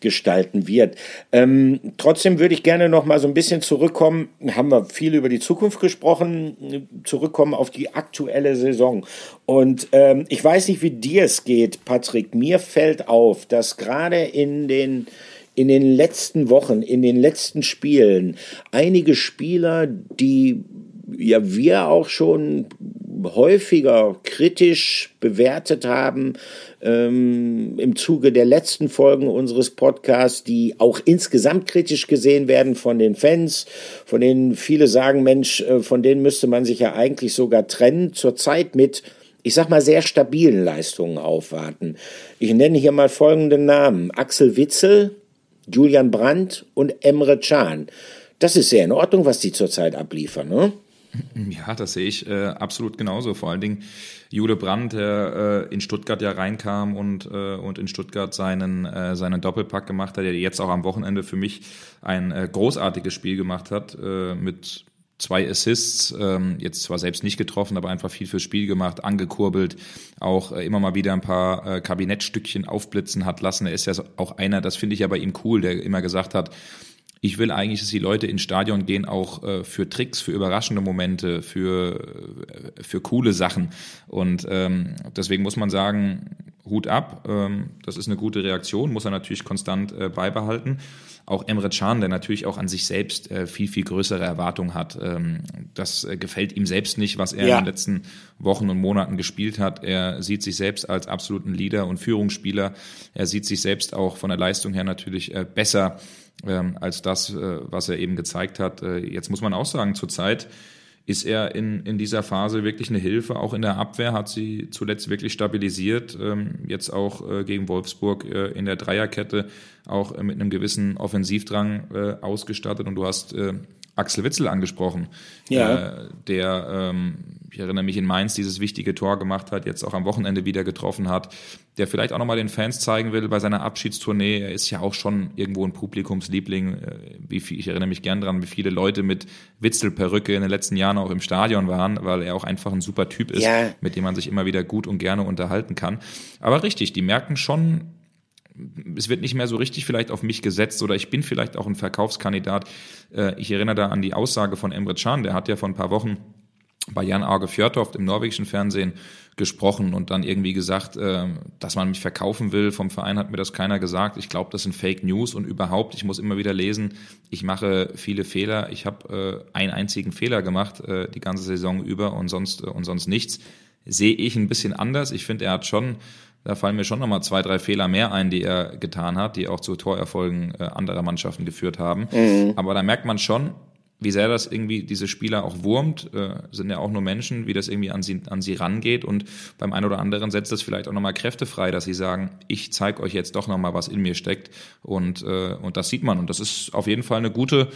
gestalten wird. Ähm, trotzdem würde ich gerne noch mal so ein bisschen zurückkommen, haben wir viel über die Zukunft gesprochen, zurückkommen auf die aktuelle Saison. Und ähm, ich weiß nicht, wie dir es geht, Patrick. Mir fällt auf, dass gerade in den in den letzten Wochen, in den letzten Spielen einige Spieler, die ja wir auch schon häufiger kritisch bewertet haben ähm, im Zuge der letzten Folgen unseres Podcasts, die auch insgesamt kritisch gesehen werden von den Fans, von denen viele sagen, Mensch, äh, von denen müsste man sich ja eigentlich sogar trennen, zurzeit mit ich sag mal, sehr stabilen Leistungen aufwarten. Ich nenne hier mal folgende Namen. Axel Witzel, Julian Brandt und Emre Can. Das ist sehr in Ordnung, was die zurzeit abliefern, ne? Ja, das sehe ich äh, absolut genauso. Vor allen Dingen Jule Brandt, der äh, in Stuttgart ja reinkam und, äh, und in Stuttgart seinen, äh, seinen Doppelpack gemacht hat, der jetzt auch am Wochenende für mich ein äh, großartiges Spiel gemacht hat, äh, mit zwei Assists, ähm, jetzt zwar selbst nicht getroffen, aber einfach viel fürs Spiel gemacht, angekurbelt, auch äh, immer mal wieder ein paar äh, Kabinettstückchen aufblitzen hat lassen. Er ist ja auch einer, das finde ich ja bei ihm cool, der immer gesagt hat, ich will eigentlich, dass die Leute ins Stadion gehen, auch äh, für Tricks, für überraschende Momente, für, äh, für coole Sachen. Und ähm, deswegen muss man sagen, Hut ab. Ähm, das ist eine gute Reaktion, muss er natürlich konstant äh, beibehalten. Auch Emre Can, der natürlich auch an sich selbst äh, viel, viel größere Erwartungen hat. Ähm, das äh, gefällt ihm selbst nicht, was er ja. in den letzten Wochen und Monaten gespielt hat. Er sieht sich selbst als absoluten Leader und Führungsspieler. Er sieht sich selbst auch von der Leistung her natürlich äh, besser ähm, als das, äh, was er eben gezeigt hat. Äh, jetzt muss man auch sagen, zurzeit ist er in, in dieser Phase wirklich eine Hilfe. Auch in der Abwehr hat sie zuletzt wirklich stabilisiert. Ähm, jetzt auch äh, gegen Wolfsburg äh, in der Dreierkette auch äh, mit einem gewissen Offensivdrang äh, ausgestattet. Und du hast äh, Axel Witzel angesprochen, ja. äh, der, ähm, ich erinnere mich in Mainz, dieses wichtige Tor gemacht hat, jetzt auch am Wochenende wieder getroffen hat, der vielleicht auch nochmal den Fans zeigen will bei seiner Abschiedstournee. Er ist ja auch schon irgendwo ein Publikumsliebling. Äh, wie viel, ich erinnere mich gern dran, wie viele Leute mit Witzel-Perücke in den letzten Jahren auch im Stadion waren, weil er auch einfach ein super Typ ist, ja. mit dem man sich immer wieder gut und gerne unterhalten kann. Aber richtig, die merken schon, es wird nicht mehr so richtig vielleicht auf mich gesetzt oder ich bin vielleicht auch ein Verkaufskandidat. Äh, ich erinnere da an die Aussage von Emre Can, der hat ja vor ein paar Wochen bei Jan Arge Fjörtoft im norwegischen Fernsehen gesprochen und dann irgendwie gesagt, äh, dass man mich verkaufen will. Vom Verein hat mir das keiner gesagt. Ich glaube, das sind Fake News und überhaupt, ich muss immer wieder lesen, ich mache viele Fehler. Ich habe äh, einen einzigen Fehler gemacht die ganze Saison über und sonst, und sonst nichts. Sehe ich ein bisschen anders. Ich finde, er hat schon da fallen mir schon nochmal zwei, drei Fehler mehr ein, die er getan hat, die auch zu Torerfolgen äh, anderer Mannschaften geführt haben. Mhm. Aber da merkt man schon, wie sehr das irgendwie diese Spieler auch wurmt, äh, sind ja auch nur Menschen, wie das irgendwie an sie, an sie rangeht und beim einen oder anderen setzt das vielleicht auch nochmal Kräfte frei, dass sie sagen, ich zeige euch jetzt doch nochmal, was in mir steckt und, äh, und das sieht man und das ist auf jeden Fall eine gute,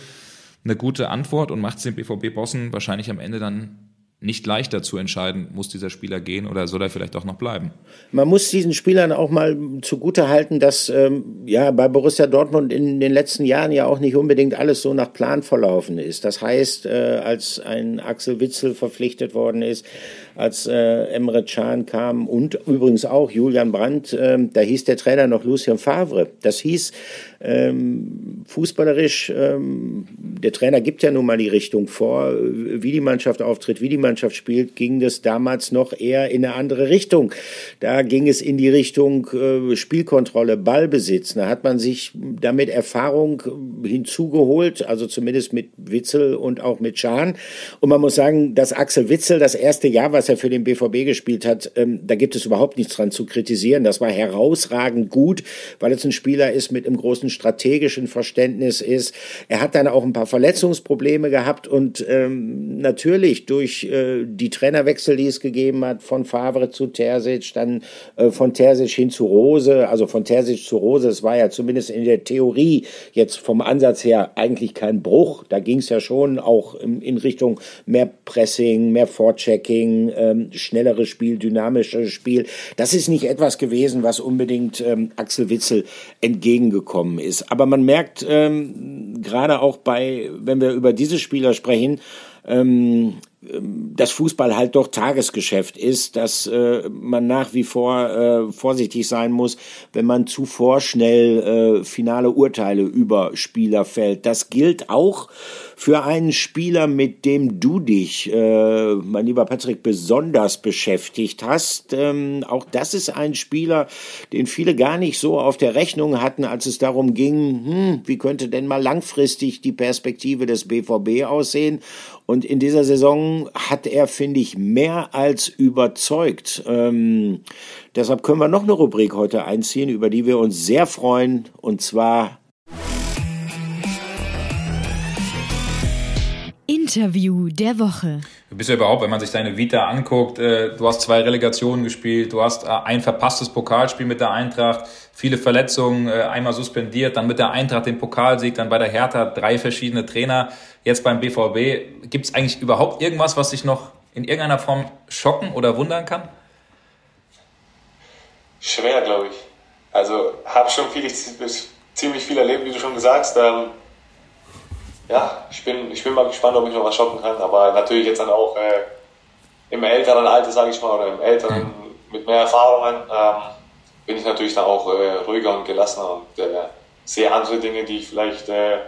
eine gute Antwort und macht es den BVB-Bossen wahrscheinlich am Ende dann nicht leichter zu entscheiden, muss dieser Spieler gehen oder soll er vielleicht auch noch bleiben. Man muss diesen Spielern auch mal zugute halten, dass ähm, ja bei Borussia Dortmund in den letzten Jahren ja auch nicht unbedingt alles so nach Plan verlaufen ist. Das heißt, äh, als ein Axel Witzel verpflichtet worden ist, als äh, Emre Can kam und übrigens auch Julian Brandt, äh, da hieß der Trainer noch Lucien Favre. Das hieß ähm, fußballerisch, ähm, der Trainer gibt ja nun mal die Richtung vor, wie die Mannschaft auftritt, wie die Mannschaft spielt, ging das damals noch eher in eine andere Richtung. Da ging es in die Richtung äh, Spielkontrolle, Ballbesitz. Da hat man sich damit Erfahrung hinzugeholt, also zumindest mit Witzel und auch mit Schahn. Und man muss sagen, dass Axel Witzel das erste Jahr, was er für den BVB gespielt hat, ähm, da gibt es überhaupt nichts dran zu kritisieren. Das war herausragend gut, weil es ein Spieler ist mit einem großen strategischen Verständnis ist. Er hat dann auch ein paar Verletzungsprobleme gehabt und ähm, natürlich durch äh, die Trainerwechsel, die es gegeben hat, von Favre zu Terzic, dann äh, von Terzic hin zu Rose, also von Terzic zu Rose, es war ja zumindest in der Theorie jetzt vom Ansatz her eigentlich kein Bruch. Da ging es ja schon auch in, in Richtung mehr Pressing, mehr Vorchecking, ähm, schnelleres Spiel, dynamischeres Spiel. Das ist nicht etwas gewesen, was unbedingt ähm, Axel Witzel entgegengekommen ist. Aber man merkt ähm, gerade auch bei, wenn wir über diese Spieler sprechen, ähm, dass Fußball halt doch Tagesgeschäft ist, dass äh, man nach wie vor äh, vorsichtig sein muss, wenn man zu vorschnell äh, finale Urteile über Spieler fällt. Das gilt auch für einen Spieler, mit dem du dich, äh, mein lieber Patrick, besonders beschäftigt hast. Ähm, auch das ist ein Spieler, den viele gar nicht so auf der Rechnung hatten, als es darum ging, hm, wie könnte denn mal langfristig die Perspektive des BVB aussehen. Und in dieser Saison hat er, finde ich, mehr als überzeugt. Ähm, deshalb können wir noch eine Rubrik heute einziehen, über die wir uns sehr freuen, und zwar Interview der Woche. Du bist ja überhaupt, wenn man sich deine Vita anguckt, äh, du hast zwei Relegationen gespielt, du hast äh, ein verpasstes Pokalspiel mit der Eintracht, viele Verletzungen, äh, einmal suspendiert, dann mit der Eintracht den Pokalsieg, dann bei der Hertha drei verschiedene Trainer, jetzt beim BVB. Gibt es eigentlich überhaupt irgendwas, was dich noch in irgendeiner Form schocken oder wundern kann? Schwer, glaube ich. Also habe schon viel, ziemlich viel erlebt, wie du schon gesagt hast. Ähm, ja, ich bin, ich bin mal gespannt, ob ich noch was schocken kann, aber natürlich jetzt dann auch äh, im älteren Alter, sage ich mal, oder im älteren, mhm. mit mehr Erfahrungen, ähm, bin ich natürlich dann auch äh, ruhiger und gelassener und äh, sehe andere Dinge, die ich vielleicht äh,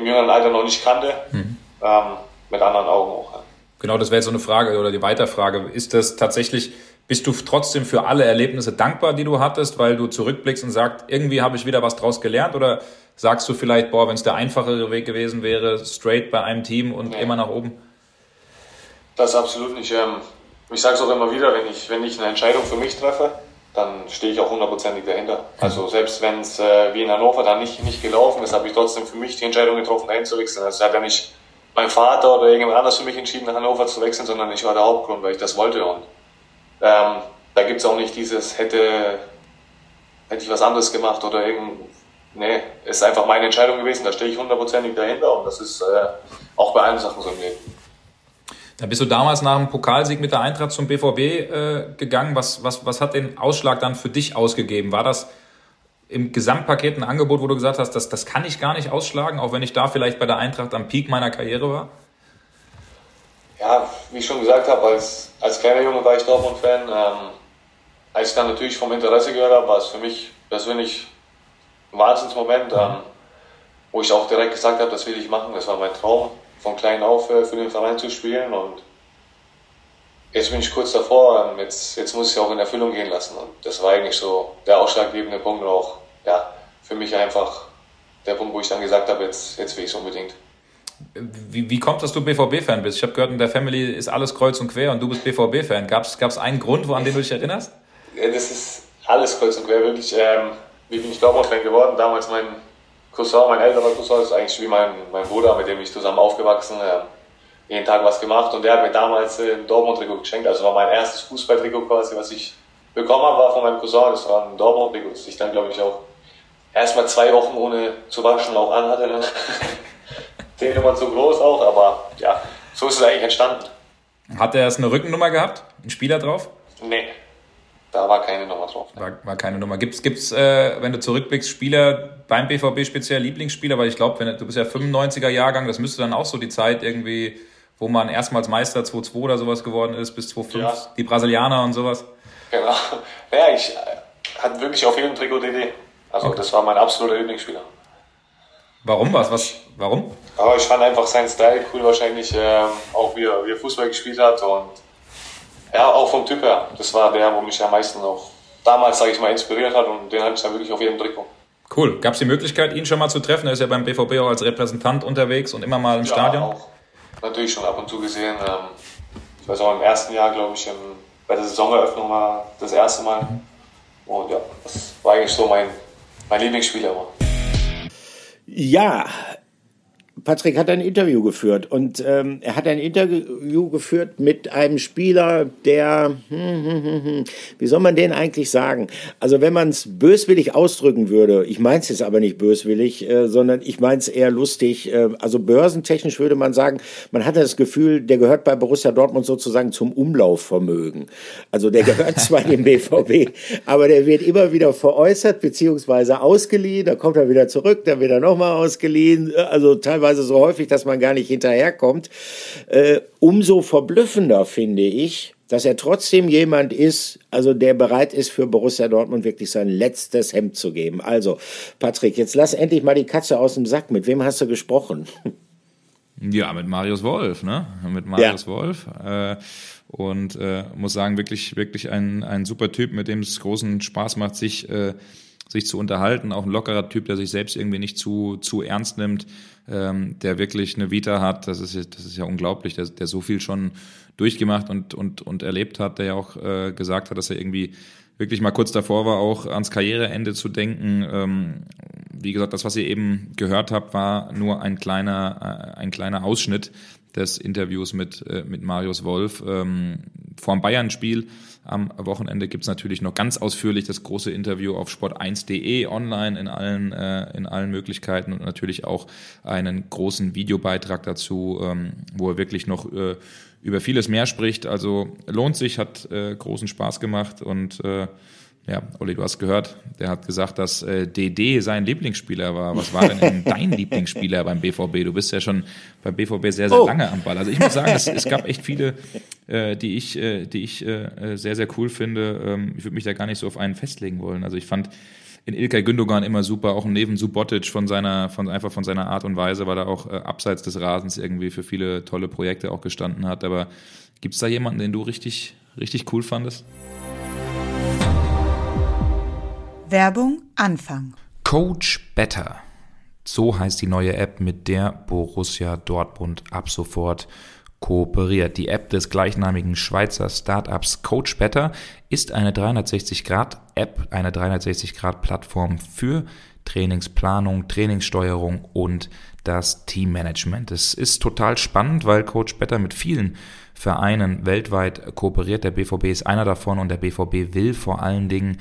im jüngeren Alter noch nicht kannte, mhm. ähm, mit anderen Augen auch. Ja. Genau, das wäre jetzt so eine Frage oder die Weiterfrage. Ist das tatsächlich, bist du trotzdem für alle Erlebnisse dankbar, die du hattest, weil du zurückblickst und sagst, irgendwie habe ich wieder was draus gelernt? Oder sagst du vielleicht, boah, wenn es der einfachere Weg gewesen wäre, straight bei einem Team und nee. immer nach oben? Das absolut nicht. Ähm, ich sage es auch immer wieder, wenn ich, wenn ich eine Entscheidung für mich treffe, dann stehe ich auch hundertprozentig dahinter. Also selbst wenn es äh, wie in Hannover dann nicht, nicht gelaufen ist, habe ich trotzdem für mich die Entscheidung getroffen, dahin zu wechseln. Also hat ja nicht mein Vater oder irgendjemand anders für mich entschieden, nach Hannover zu wechseln, sondern ich war der Hauptgrund, weil ich das wollte. Und ähm, da gibt es auch nicht dieses, hätte, hätte ich was anderes gemacht oder irgend. Nee, ist einfach meine Entscheidung gewesen, da stehe ich hundertprozentig dahinter und das ist äh, auch bei allen Sachen so im Leben. Da bist du damals nach dem Pokalsieg mit der Eintracht zum BVB äh, gegangen. Was, was, was hat den Ausschlag dann für dich ausgegeben? War das im Gesamtpaket ein Angebot, wo du gesagt hast, das, das kann ich gar nicht ausschlagen, auch wenn ich da vielleicht bei der Eintracht am Peak meiner Karriere war? Ja, wie ich schon gesagt habe, als, als kleiner Junge war ich Dortmund-Fan. Ähm, als ich dann natürlich vom Interesse gehört habe, war es für mich persönlich ein Wahnsinnsmoment, ähm, wo ich auch direkt gesagt habe, das will ich machen, das war mein Traum von klein auf äh, für den Verein zu spielen und jetzt bin ich kurz davor, ähm, jetzt, jetzt muss ich auch in Erfüllung gehen lassen und das war eigentlich so der ausschlaggebende Punkt und auch ja, für mich einfach der Punkt, wo ich dann gesagt habe, jetzt, jetzt will ich es unbedingt. Wie, wie kommt dass du BVB-Fan bist? Ich habe gehört, in der Family ist alles kreuz und quer und du bist BVB-Fan. Gab es einen Grund, wo, an den du dich erinnerst? Das ist alles kreuz und quer, wirklich. Ähm, wie bin ich Dortmund-Fan geworden? Damals mein Cousin, mein älterer Cousin, ist eigentlich wie mein, mein Bruder, mit dem ich zusammen aufgewachsen äh, jeden Tag was gemacht und der hat mir damals äh, ein Dortmund-Trikot geschenkt. Also war mein erstes Fußball-Trikot quasi, was ich bekommen habe, war von meinem Cousin. Das war ein Dortmund-Trikot, das ich dann, glaube ich, auch erstmal zwei Wochen ohne zu waschen auch anhatte. Ne? *laughs* Den Nummer zu groß auch, aber ja, so ist es eigentlich entstanden. Hat er erst eine Rückennummer gehabt? Ein Spieler drauf? Nee, da war keine Nummer drauf. War, war keine Nummer. Gibt es, äh, wenn du zurückblickst, Spieler beim BVB speziell Lieblingsspieler? Weil ich glaube, du bist ja 95er Jahrgang, das müsste dann auch so die Zeit irgendwie, wo man erstmals Meister 2-2 oder sowas geworden ist, bis 2-5, ja. die Brasilianer und sowas. Genau. *laughs* Ja, ich äh, hatte wirklich auf jedem Trikot DD. Also okay. das war mein absoluter Lieblingsspieler. Warum was? was warum? Aber ich fand einfach seinen Style cool, wahrscheinlich ähm, auch wie er, wie er Fußball gespielt hat und ja, auch vom Typ her. Das war der, wo mich am meisten auch damals, sage ich mal, inspiriert hat und den hatte ich dann wirklich auf jedem Trikot. Cool. Gab es die Möglichkeit, ihn schon mal zu treffen? Er ist ja beim BVB auch als Repräsentant unterwegs und immer mal im ja, Stadion. Auch. Natürlich schon ab und zu gesehen. Ähm, ich weiß auch im ersten Jahr, glaube ich, bei der Saisoneröffnung war das erste Mal. Mhm. Und ja, das war eigentlich so mein, mein Lieblingsspieler immer. Ja, Patrick hat ein Interview geführt und ähm, er hat ein Interview geführt mit einem Spieler, der, hm, hm, hm, hm wie soll man den eigentlich sagen? Also wenn man es böswillig ausdrücken würde, ich meine es jetzt aber nicht böswillig, äh, sondern ich meine es eher lustig. Äh, also börsentechnisch würde man sagen, man hat das Gefühl, der gehört bei Borussia Dortmund sozusagen zum Umlaufvermögen. Also der gehört *laughs* zwar dem BVB, aber der wird immer wieder veräußert beziehungsweise ausgeliehen, dann kommt er wieder zurück, dann wird er nochmal ausgeliehen. Also teilweise teilweise so häufig, dass man gar nicht hinterherkommt. Äh, umso verblüffender finde ich, dass er trotzdem jemand ist, also der bereit ist für Borussia Dortmund wirklich sein letztes Hemd zu geben. Also, Patrick, jetzt lass endlich mal die Katze aus dem Sack. Mit wem hast du gesprochen? Ja, mit Marius Wolf, ne? Mit Marius ja. Wolf. Äh, und äh, muss sagen, wirklich, wirklich ein, ein super Typ, mit dem es großen Spaß macht, sich äh, sich zu unterhalten. Auch ein lockerer Typ, der sich selbst irgendwie nicht zu, zu ernst nimmt, ähm, der wirklich eine Vita hat. Das ist, das ist ja unglaublich, der, der so viel schon durchgemacht und, und, und erlebt hat, der ja auch äh, gesagt hat, dass er irgendwie wirklich mal kurz davor war, auch ans Karriereende zu denken. Ähm, wie gesagt, das, was ihr eben gehört habt, war nur ein kleiner, äh, ein kleiner Ausschnitt des Interviews mit, äh, mit Marius Wolf ähm, vor dem Bayern-Spiel. Am Wochenende gibt's natürlich noch ganz ausführlich das große Interview auf sport1.de online in allen, äh, in allen Möglichkeiten und natürlich auch einen großen Videobeitrag dazu, ähm, wo er wirklich noch äh, über vieles mehr spricht. Also lohnt sich, hat äh, großen Spaß gemacht und äh, ja, Olli, du hast gehört, der hat gesagt, dass äh, DD sein Lieblingsspieler war. Was war denn *laughs* dein Lieblingsspieler beim BVB? Du bist ja schon beim BVB sehr, sehr oh. lange am Ball. Also ich muss sagen, es, es gab echt viele, äh, die ich, äh, die ich äh, sehr, sehr cool finde. Ähm, ich würde mich da gar nicht so auf einen festlegen wollen. Also ich fand in Ilkay Gündogan immer super, auch neben Subotic von seiner, von einfach von seiner Art und Weise, weil er auch äh, abseits des Rasens irgendwie für viele tolle Projekte auch gestanden hat. Aber gibt es da jemanden, den du richtig, richtig cool fandest? Werbung Anfang. Coach Better. So heißt die neue App, mit der Borussia Dortmund ab sofort kooperiert. Die App des gleichnamigen Schweizer Startups Coach Better ist eine 360-Grad-App, eine 360-Grad-Plattform für Trainingsplanung, Trainingssteuerung und das Teammanagement. Es ist total spannend, weil Coach Better mit vielen Vereinen weltweit kooperiert. Der BVB ist einer davon und der BVB will vor allen Dingen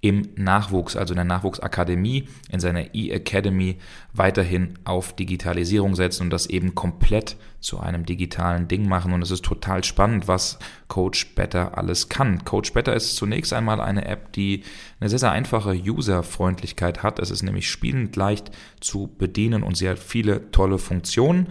im Nachwuchs, also in der Nachwuchsakademie, in seiner E-Academy weiterhin auf Digitalisierung setzen und das eben komplett zu einem digitalen Ding machen. Und es ist total spannend, was Coach Better alles kann. Coach Better ist zunächst einmal eine App, die eine sehr, sehr einfache Userfreundlichkeit hat. Es ist nämlich spielend leicht zu bedienen und sie hat viele tolle Funktionen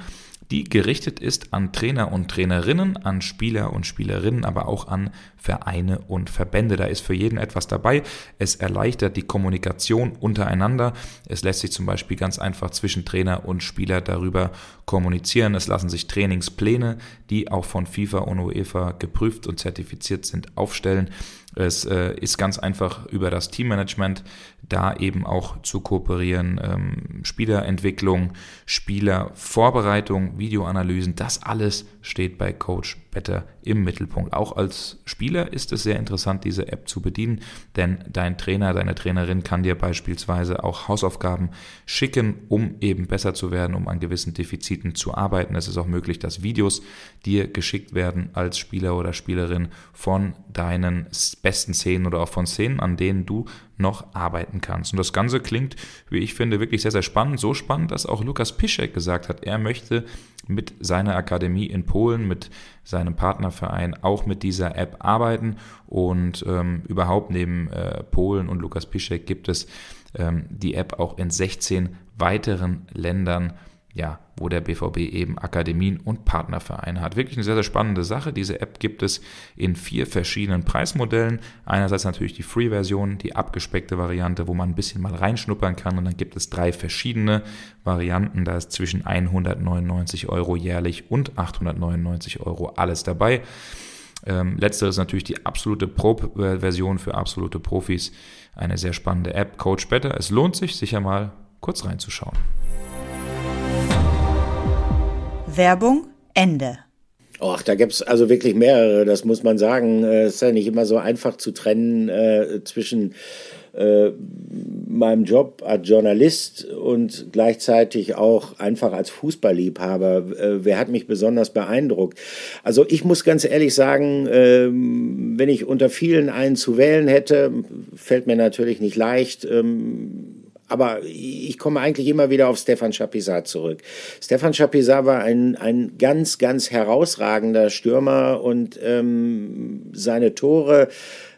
die gerichtet ist an Trainer und Trainerinnen, an Spieler und Spielerinnen, aber auch an Vereine und Verbände. Da ist für jeden etwas dabei. Es erleichtert die Kommunikation untereinander. Es lässt sich zum Beispiel ganz einfach zwischen Trainer und Spieler darüber kommunizieren. Es lassen sich Trainingspläne, die auch von FIFA und UEFA geprüft und zertifiziert sind, aufstellen. Es äh, ist ganz einfach über das Teammanagement da eben auch zu kooperieren. Ähm, Spielerentwicklung, Spielervorbereitung, Videoanalysen, das alles steht bei Coach Better im Mittelpunkt. Auch als Spieler ist es sehr interessant, diese App zu bedienen, denn dein Trainer, deine Trainerin kann dir beispielsweise auch Hausaufgaben schicken, um eben besser zu werden, um an gewissen Defiziten zu arbeiten. Es ist auch möglich, dass Videos dir geschickt werden als Spieler oder Spielerin von deinen besten Szenen oder auch von Szenen, an denen du noch arbeiten kannst. Und das Ganze klingt, wie ich finde, wirklich sehr, sehr spannend. So spannend, dass auch Lukas Piszek gesagt hat, er möchte mit seiner Akademie in Polen, mit seinem Partnerverein auch mit dieser App arbeiten. Und ähm, überhaupt neben äh, Polen und Lukas Piszek gibt es ähm, die App auch in 16 weiteren Ländern ja, wo der BVB eben Akademien und Partnervereine hat. Wirklich eine sehr, sehr spannende Sache. Diese App gibt es in vier verschiedenen Preismodellen. Einerseits natürlich die Free-Version, die abgespeckte Variante, wo man ein bisschen mal reinschnuppern kann. Und dann gibt es drei verschiedene Varianten. Da ist zwischen 199 Euro jährlich und 899 Euro alles dabei. Ähm, letzteres ist natürlich die absolute Pro-Version für absolute Profis. Eine sehr spannende App, Coach Better. Es lohnt sich, sicher mal kurz reinzuschauen. Werbung Ende. Ach, da gibt's also wirklich mehrere, das muss man sagen. Äh, es ist ja nicht immer so einfach zu trennen äh, zwischen äh, meinem Job als Journalist und gleichzeitig auch einfach als Fußballliebhaber. Äh, wer hat mich besonders beeindruckt? Also ich muss ganz ehrlich sagen, äh, wenn ich unter vielen einen zu wählen hätte, fällt mir natürlich nicht leicht. Ähm, aber ich komme eigentlich immer wieder auf Stefan Chapisat zurück. Stefan Chapisat war ein, ein ganz, ganz herausragender Stürmer und ähm, seine Tore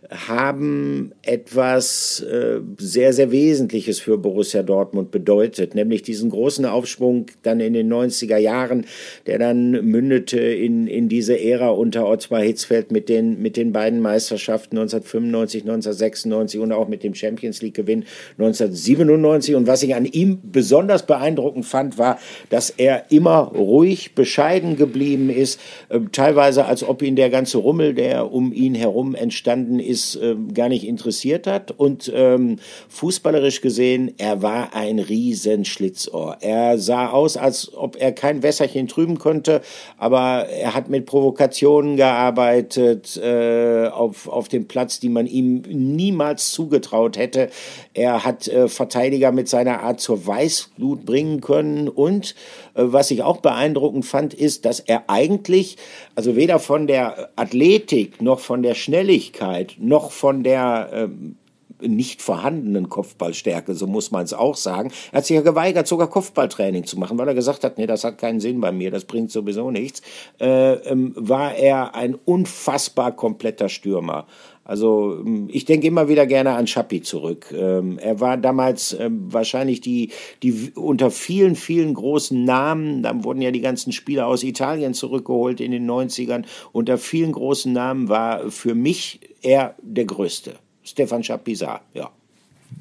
haben etwas äh, sehr, sehr Wesentliches für Borussia Dortmund bedeutet, nämlich diesen großen Aufschwung dann in den 90er Jahren, der dann mündete in, in diese Ära unter Ottmar Hitzfeld mit den, mit den beiden Meisterschaften 1995, 1996 und auch mit dem Champions League Gewinn 1997. Und was ich an ihm besonders beeindruckend fand, war, dass er immer ruhig, bescheiden geblieben ist, äh, teilweise als ob ihn der ganze Rummel, der um ihn herum entstanden ist, ist, äh, gar nicht interessiert hat. Und ähm, fußballerisch gesehen, er war ein Riesenschlitzohr. Er sah aus, als ob er kein Wässerchen trüben konnte, aber er hat mit Provokationen gearbeitet äh, auf, auf dem Platz, die man ihm niemals zugetraut hätte. Er hat äh, Verteidiger mit seiner Art zur Weißblut bringen können und was ich auch beeindruckend fand, ist, dass er eigentlich, also weder von der Athletik noch von der Schnelligkeit noch von der ähm, nicht vorhandenen Kopfballstärke, so muss man es auch sagen. Er hat sich ja geweigert, sogar Kopfballtraining zu machen, weil er gesagt hat, nee, das hat keinen Sinn bei mir, das bringt sowieso nichts. Äh, ähm, war er ein unfassbar kompletter Stürmer. Also ähm, ich denke immer wieder gerne an Schappi zurück. Ähm, er war damals ähm, wahrscheinlich die, die unter vielen, vielen großen Namen, dann wurden ja die ganzen Spieler aus Italien zurückgeholt in den 90ern, unter vielen großen Namen war für mich er der Größte. Stefan Schappi-Sar, ja.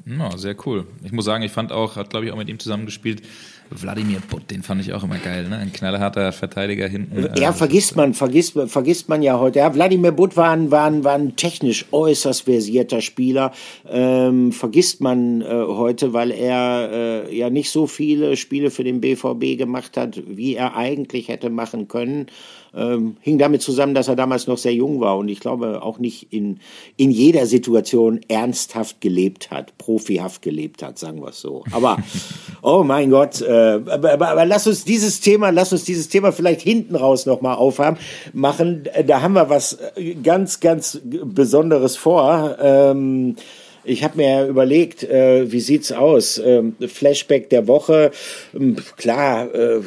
Ja, sehr cool. Ich muss sagen, ich fand auch, hat glaube ich auch mit ihm zusammengespielt, Wladimir Butt, den fand ich auch immer geil, ne? Ein knallharter Verteidiger hinten. Ja, äh, vergisst man, vergisst, vergisst man ja heute. Ja, Wladimir Butt war ein, war ein, war ein technisch äußerst versierter Spieler. Ähm, vergisst man äh, heute, weil er äh, ja nicht so viele Spiele für den BVB gemacht hat, wie er eigentlich hätte machen können. Ähm, hing damit zusammen, dass er damals noch sehr jung war und ich glaube auch nicht in, in jeder Situation ernsthaft gelebt hat, profihaft gelebt hat, sagen wir es so. Aber, *laughs* oh mein Gott, äh, aber, aber, aber, lass uns dieses Thema, lass uns dieses Thema vielleicht hinten raus nochmal aufhaben, machen. Da haben wir was ganz, ganz Besonderes vor. Ähm, ich habe mir überlegt, äh, wie sieht's aus? Ähm, Flashback der Woche. Ähm, klar, äh,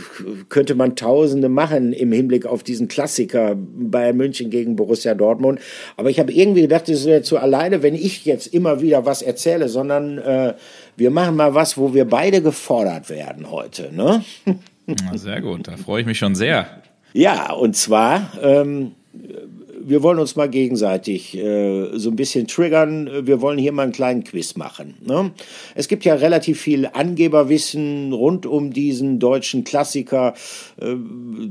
könnte man Tausende machen im Hinblick auf diesen Klassiker Bayern München gegen Borussia Dortmund. Aber ich habe irgendwie gedacht, es wäre zu alleine, wenn ich jetzt immer wieder was erzähle, sondern äh, wir machen mal was, wo wir beide gefordert werden heute. Ne? *laughs* Na, sehr gut, da freue ich mich schon sehr. Ja, und zwar ähm, wir wollen uns mal gegenseitig äh, so ein bisschen triggern. Wir wollen hier mal einen kleinen Quiz machen. Ne? Es gibt ja relativ viel Angeberwissen rund um diesen deutschen Klassiker äh,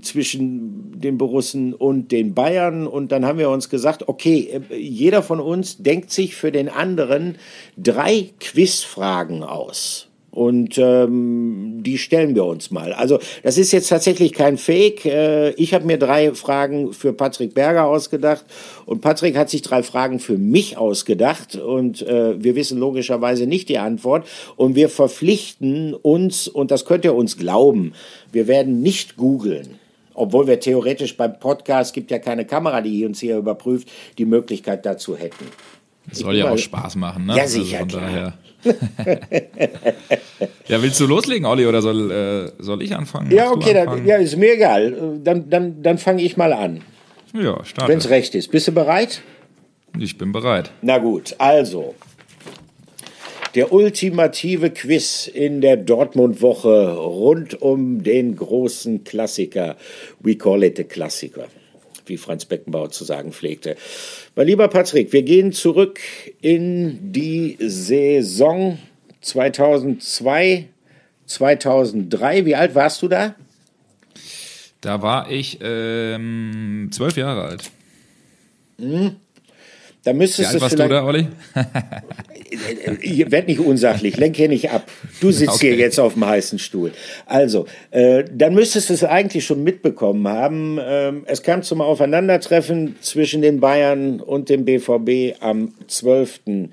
zwischen den Borussen und den Bayern. Und dann haben wir uns gesagt, okay, äh, jeder von uns denkt sich für den anderen drei Quizfragen aus. Und ähm, die stellen wir uns mal. Also das ist jetzt tatsächlich kein Fake. Äh, ich habe mir drei Fragen für Patrick Berger ausgedacht und Patrick hat sich drei Fragen für mich ausgedacht und äh, wir wissen logischerweise nicht die Antwort und wir verpflichten uns, und das könnt ihr uns glauben, wir werden nicht googeln. Obwohl wir theoretisch beim Podcast, gibt ja keine Kamera, die uns hier überprüft, die Möglichkeit dazu hätten. Das soll ja auch Spaß machen, ne? Ja, sicher. Also *laughs* ja, willst du loslegen, Olli, oder soll, äh, soll ich anfangen? Ja, okay, dann, ja, ist mir egal. Dann, dann, dann fange ich mal an. Ja, starte. Wenn es recht ist. Bist du bereit? Ich bin bereit. Na gut, also. Der ultimative Quiz in der Dortmund-Woche rund um den großen Klassiker. We call it a Klassiker wie Franz Beckenbauer zu sagen pflegte. Mein lieber Patrick, wir gehen zurück in die Saison 2002, 2003. Wie alt warst du da? Da war ich ähm, zwölf Jahre alt. Hm. Da müsstest Wie alt warst du da, Olli? *laughs* ich werde nicht unsachlich, lenk hier nicht ab. Du sitzt okay. hier jetzt auf dem heißen Stuhl. Also, äh, dann müsstest du es eigentlich schon mitbekommen haben. Ähm, es kam zum Aufeinandertreffen zwischen den Bayern und dem BVB am 12.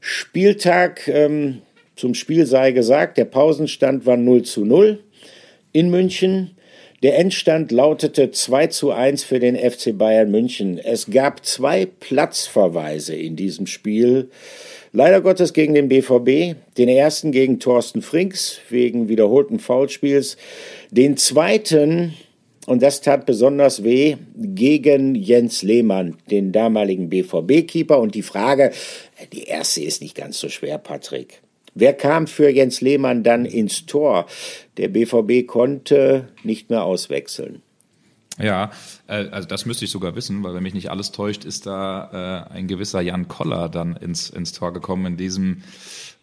Spieltag. Ähm, zum Spiel sei gesagt, der Pausenstand war 0 zu 0 in München. Der Endstand lautete 2 zu 1 für den FC Bayern München. Es gab zwei Platzverweise in diesem Spiel. Leider Gottes gegen den BVB. Den ersten gegen Thorsten Frings wegen wiederholten Foulspiels. Den zweiten, und das tat besonders weh, gegen Jens Lehmann, den damaligen BVB-Keeper. Und die Frage, die erste ist nicht ganz so schwer, Patrick. Wer kam für Jens Lehmann dann ins Tor? Der BVB konnte nicht mehr auswechseln. Ja, äh, also das müsste ich sogar wissen, weil wenn mich nicht alles täuscht, ist da äh, ein gewisser Jan Koller dann ins, ins Tor gekommen in diesem,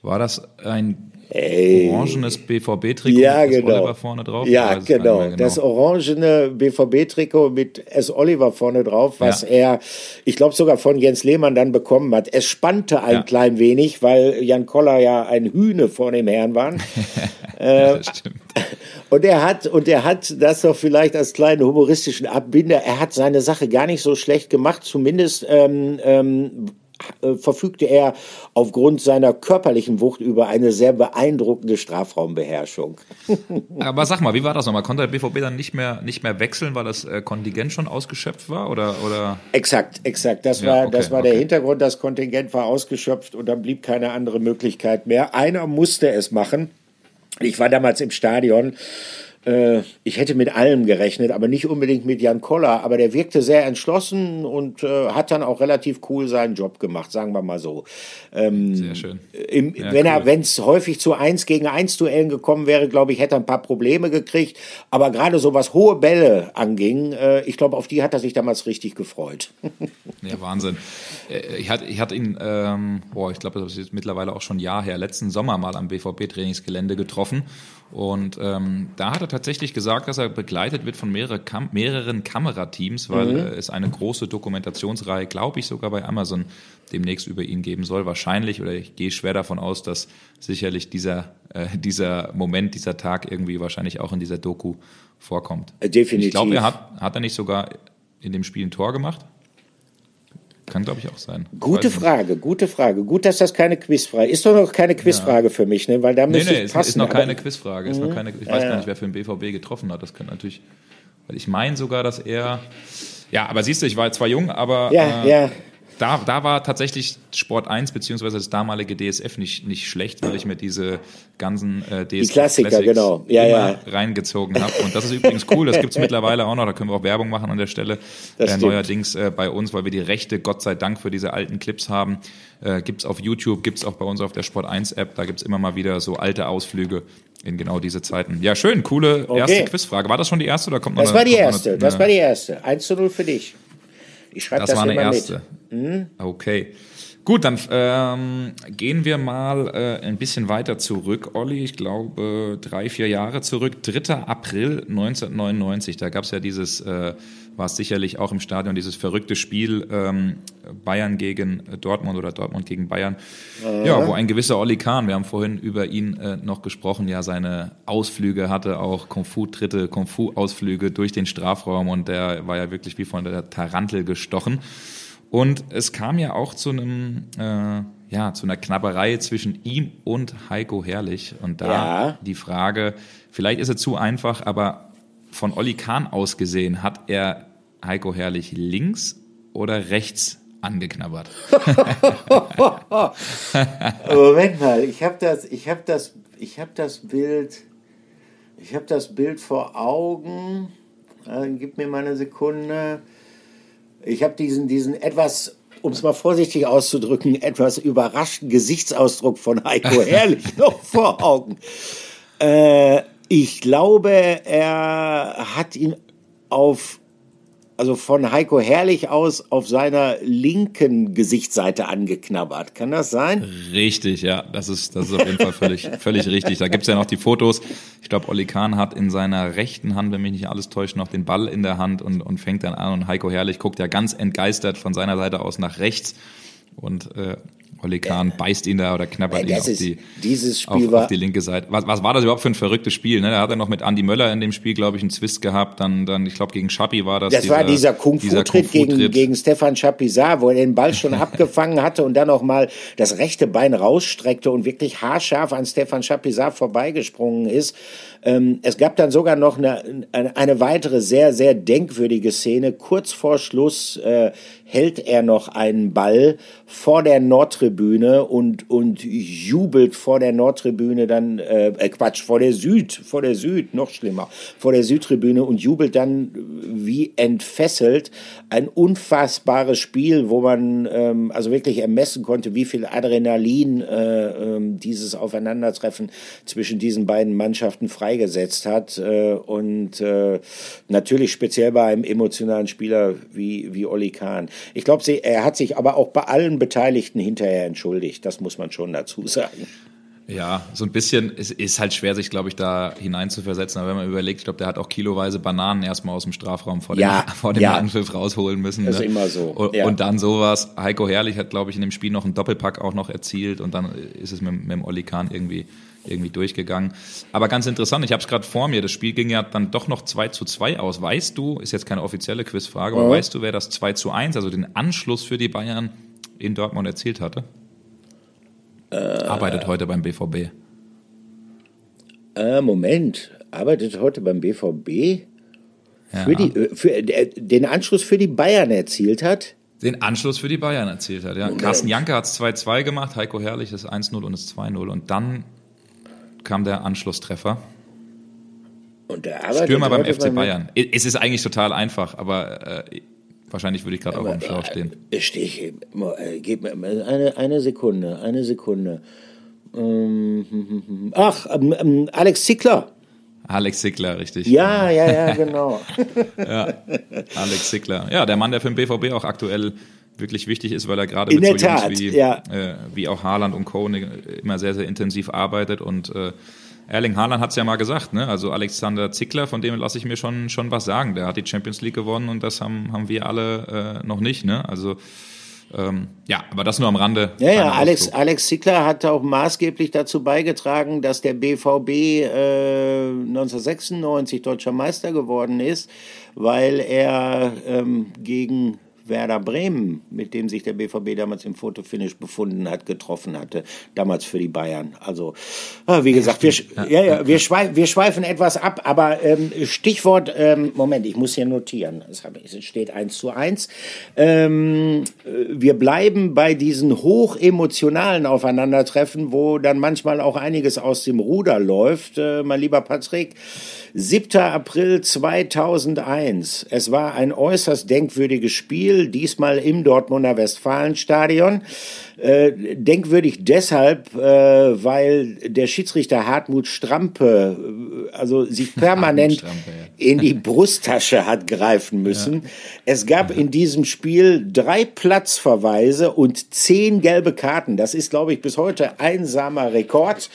war das ein. Orangenes BVB-Trikot ja, mit genau. Oliver vorne drauf? Ja, genau. genau. Das orangene BVB-Trikot mit S. Oliver vorne drauf, was ja. er, ich glaube sogar von Jens Lehmann dann bekommen hat. Es spannte ein ja. klein wenig, weil Jan Koller ja ein Hühne vor dem Herrn war. *laughs* äh, das stimmt. Und er hat, und er hat das doch vielleicht als kleinen humoristischen Abbinder, er hat seine Sache gar nicht so schlecht gemacht, zumindest ähm, ähm, äh, verfügte er aufgrund seiner körperlichen Wucht über eine sehr beeindruckende Strafraumbeherrschung. *laughs* Aber sag mal, wie war das nochmal? Konnte der BVB dann nicht mehr, nicht mehr wechseln, weil das äh, Kontingent schon ausgeschöpft war? Oder, oder? Exakt, exakt. Das Ja, war, okay, das war okay. der Hintergrund. Das Kontingent war ausgeschöpft und dann blieb keine andere Möglichkeit mehr. Einer musste es machen. Ich war damals im Stadion. Äh, Ich hätte mit allem gerechnet, aber nicht unbedingt mit Jan Koller. Aber der wirkte sehr entschlossen und äh, hat dann auch relativ cool seinen Job gemacht, sagen wir mal so. Ähm, Sehr schön. Im, Ja, wenn er, cool. wenn es häufig zu eins gegen eins Duellen gekommen wäre, glaube ich, hätte er ein paar Probleme gekriegt. Aber gerade so was hohe Bälle anging, äh, ich glaube, auf die hat er sich damals richtig gefreut. *laughs* Ja, Wahnsinn. Äh, Ich hatte, ich hatte ihn, ähm, boah, ich glaube, das ist jetzt mittlerweile auch schon ein Jahr her, letzten Sommer mal am BVB-Trainingsgelände getroffen. Und ähm, da hat er tatsächlich gesagt, dass er begleitet wird von mehrere Kam mehreren Kamerateams, weil Mhm. es eine große Dokumentationsreihe, glaube ich, sogar bei Amazon demnächst über ihn geben soll. Wahrscheinlich, oder ich gehe schwer davon aus, dass sicherlich dieser, äh, dieser Moment, dieser Tag irgendwie wahrscheinlich auch in dieser Doku vorkommt. Definitiv. Ich glaube, er hat, hat er nicht sogar in dem Spiel ein Tor gemacht? Kann, glaube ich, auch sein. Gute. Frage, gute Frage. Gut, dass das keine Quizfrage ist. Doch noch keine Quizfrage für mich, ne? Weil da Nee, müsste nee, ich ist, passen. ist noch Mhm. keine Quizfrage. Ist noch keine, ich weiß gar nicht, wer für den BVB getroffen hat. Das könnte natürlich, weil ich meine sogar, dass er, ja, aber siehst du, ich war zwar jung, aber Ja, äh, ja. Da, da war tatsächlich Sport 1 beziehungsweise das damalige DSF nicht, nicht schlecht, weil ich mir diese ganzen äh, DSF Klassiker, Classics genau. Ja, ja. reingezogen habe. Und das ist übrigens cool, das gibt's *laughs* mittlerweile auch noch, da können wir auch Werbung machen an der Stelle. Äh, neuerdings äh, bei uns, weil wir die Rechte, Gott sei Dank, für diese alten Clips haben. Äh, gibt's auf YouTube, gibt's auch bei uns auf der Sport 1 App, da gibt's immer mal wieder so alte Ausflüge in genau diese Zeiten. Ja, schön, coole erste Quizfrage. War das schon die erste oder kommt noch Das eine- war die erste. eine- Das war die erste. 1 zu 0 für dich. Ich schreibe das das, war eine erste. mit. Okay. Gut, dann ähm, gehen wir mal äh, ein bisschen weiter zurück, Olli. Ich glaube, drei, vier Jahre zurück. 3. April 1999. Da gab es ja dieses, äh, war es sicherlich auch im Stadion, dieses verrückte Spiel ähm, Bayern gegen Dortmund oder Dortmund gegen Bayern. Ja, wo ein gewisser Olli Kahn, wir haben vorhin über ihn äh, noch gesprochen, ja seine Ausflüge hatte, auch Kung-Fu-Tritte, Kung-Fu-Ausflüge durch den Strafraum und der war ja wirklich wie von der Tarantel gestochen. Und es kam ja auch zu einem, äh, ja, zu einer Knabberei zwischen ihm und Heiko Herrlich. Und da Ja. die Frage, vielleicht ist es zu einfach, aber von Olli Kahn aus gesehen, hat er Heiko Herrlich links oder rechts angeknabbert? *laughs* Moment mal, ich habe das, ich habe das, ich habe das Bild, ich habe das Bild vor Augen. Äh, gib mir mal eine Sekunde. Ich habe diesen, diesen etwas, um es mal vorsichtig auszudrücken, etwas überraschten Gesichtsausdruck von Heiko Herrlich *laughs* noch vor Augen. Äh, ich glaube, er hat ihn auf, also von Heiko Herrlich aus auf seiner linken Gesichtsseite angeknabbert. Kann das sein? Richtig, ja, das ist, das ist auf jeden Fall völlig, *laughs* völlig richtig. Da gibt's ja noch die Fotos. Ich glaube, Olli Kahn hat in seiner rechten Hand, wenn mich nicht alles täuscht, noch den Ball in der Hand und, und fängt dann an. Und Heiko Herrlich guckt ja ganz entgeistert von seiner Seite aus nach rechts. Und äh, Olli Kahn beißt ihn da oder knabbert ihn Das auf ist, die, dieses Spiel auf, war, auf die linke Seite. Was, was war das überhaupt für ein verrücktes Spiel? Ne? Da hat er noch mit Andy Möller in dem Spiel, glaube ich, einen Zwist gehabt. Dann, dann ich glaube, gegen Schappi war das. das war dieser Kung-Fu-Tritt gegen, Kung-Fu-Tritt. gegen Stefan Chapuisat, wo er den Ball schon *laughs* abgefangen hatte und dann noch mal das rechte Bein rausstreckte und wirklich haarscharf an Stefan Chapuisat vorbeigesprungen ist. Ähm, es gab dann sogar noch eine, eine, eine weitere sehr, sehr denkwürdige Szene. Kurz vor Schluss äh, hält er noch einen Ball vor der Nordtribüne und, und jubelt vor der Nordtribüne dann, äh, äh, Quatsch, vor der Süd, vor der Süd, noch schlimmer, vor der Südtribüne und jubelt dann wie entfesselt. Ein unfassbares Spiel, wo man ähm, also wirklich ermessen konnte, wie viel Adrenalin äh, ähm, dieses Aufeinandertreffen zwischen diesen beiden Mannschaften freigesetzt hat. Äh, und äh, natürlich speziell bei einem emotionalen Spieler wie, wie Olli Kahn. Ich glaube, er hat sich aber auch bei allen Beteiligten hinterher entschuldigt. Das muss man schon dazu sagen. Ja, so ein bisschen, es ist halt schwer, sich, glaube ich, da hineinzuversetzen. Aber wenn man überlegt, ich glaube, der hat auch kiloweise Bananen erstmal aus dem Strafraum vor dem, Ja, *laughs* vor dem ja. Anpfiff rausholen müssen. Das ist ne? immer so, Und, ja. und dann sowas. Heiko Herrlich hat, glaube ich, in dem Spiel noch einen Doppelpack auch noch erzielt und dann ist es mit, mit dem Olli Kahn irgendwie irgendwie durchgegangen. Aber ganz interessant, ich habe es gerade vor mir, das Spiel ging ja dann doch noch 2 zu 2 aus. Weißt du, ist jetzt keine offizielle Quizfrage, aber Ja. weißt du, wer das 2 zu 1, also den Anschluss für die Bayern in Dortmund erzielt hatte? Äh, Arbeitet heute beim BVB. Äh, Moment, arbeitet heute beim BVB? Ja. Für die, äh, für, äh, den Anschluss für die Bayern erzielt hat? Den Anschluss für die Bayern erzielt hat, ja. Moment. Carsten Janke hat es 2-2 gemacht, Heiko Herrlich das 1-0 und das 2-0. Und dann kam der Anschlusstreffer. Und der Stürmer beim FC Bayern. Es ist eigentlich total einfach, aber äh, wahrscheinlich würde ich gerade auch am Schlauch stehen. Äh, stehe ich, äh, gib mir eine, eine Sekunde, eine Sekunde. Ähm, *laughs* ach, ähm, ähm, Alex Zickler. Alex Zickler, richtig. Ja, ja, ja, *laughs* genau. ja, Alex Zickler. Ja, der Mann, der für den BVB auch aktuell wirklich wichtig ist, weil er gerade mit so Jungs wie, ja. äh, wie auch Haaland und Co. immer sehr, sehr intensiv arbeitet und äh, Erling Haaland hat es ja mal gesagt, ne? Also Alexander Zickler, von dem lasse ich mir schon, schon was sagen. Der hat die Champions League gewonnen und das haben, haben wir alle äh, noch nicht, ne? Also ähm, ja, aber das nur am Rande. Ja, ja, Alex, Alex Zickler hat auch maßgeblich dazu beigetragen, dass der BVB äh, 1996 deutscher Meister geworden ist, weil er ähm, gegen Werder Bremen, mit dem sich der BVB damals im Fotofinish befunden hat, getroffen hatte, damals für die Bayern. Also, ah, wie gesagt, wir, ja, ja, wir, schweifen, wir schweifen etwas ab, aber ähm, Stichwort, ähm, Moment, ich muss hier notieren, es steht eins zu eins. Ähm, wir bleiben bei diesen hochemotionalen Aufeinandertreffen, wo dann manchmal auch einiges aus dem Ruder läuft. Äh, mein lieber Patrick, 7. April 2001. Es war ein äußerst denkwürdiges Spiel, diesmal im Dortmunder Westfalenstadion. Äh, denkwürdig deshalb, äh, weil der Schiedsrichter Hartmut Strampe äh, also sich *laughs* permanent ja. in die Brusttasche hat greifen müssen. Ja. Es gab ja. in diesem Spiel drei Platzverweise und zehn gelbe Karten. Das ist, glaube ich, bis heute einsamer Rekord.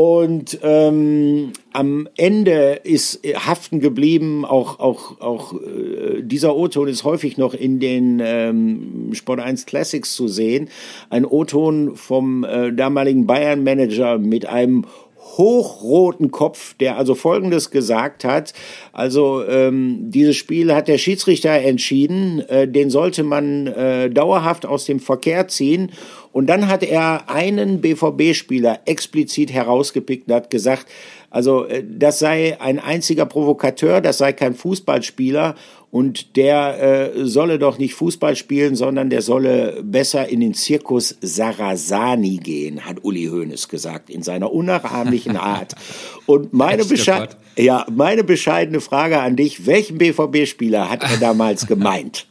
Und ähm, am Ende ist haften geblieben, auch, auch, auch äh, dieser O-Ton ist häufig noch in den ähm, Sport 1 Classics zu sehen. Ein O-Ton vom äh, damaligen Bayern-Manager mit einem hochroten Kopf, der also Folgendes gesagt hat. Also ähm, dieses Spiel hat der Schiedsrichter entschieden, äh, den sollte man äh, dauerhaft aus dem Verkehr ziehen. Und dann hat er einen BVB-Spieler explizit herausgepickt und hat gesagt, also äh, das sei ein einziger Provokateur, das sei kein Fußballspieler und der äh, solle doch nicht Fußball spielen, sondern der solle besser in den Zirkus Sarasani gehen, hat Uli Hoeneß gesagt, in seiner unnachahmlichen *laughs* Art. Und meine, Besche ja, meine bescheidene Frage an dich, welchen BVB-Spieler hat er damals *laughs* gemeint?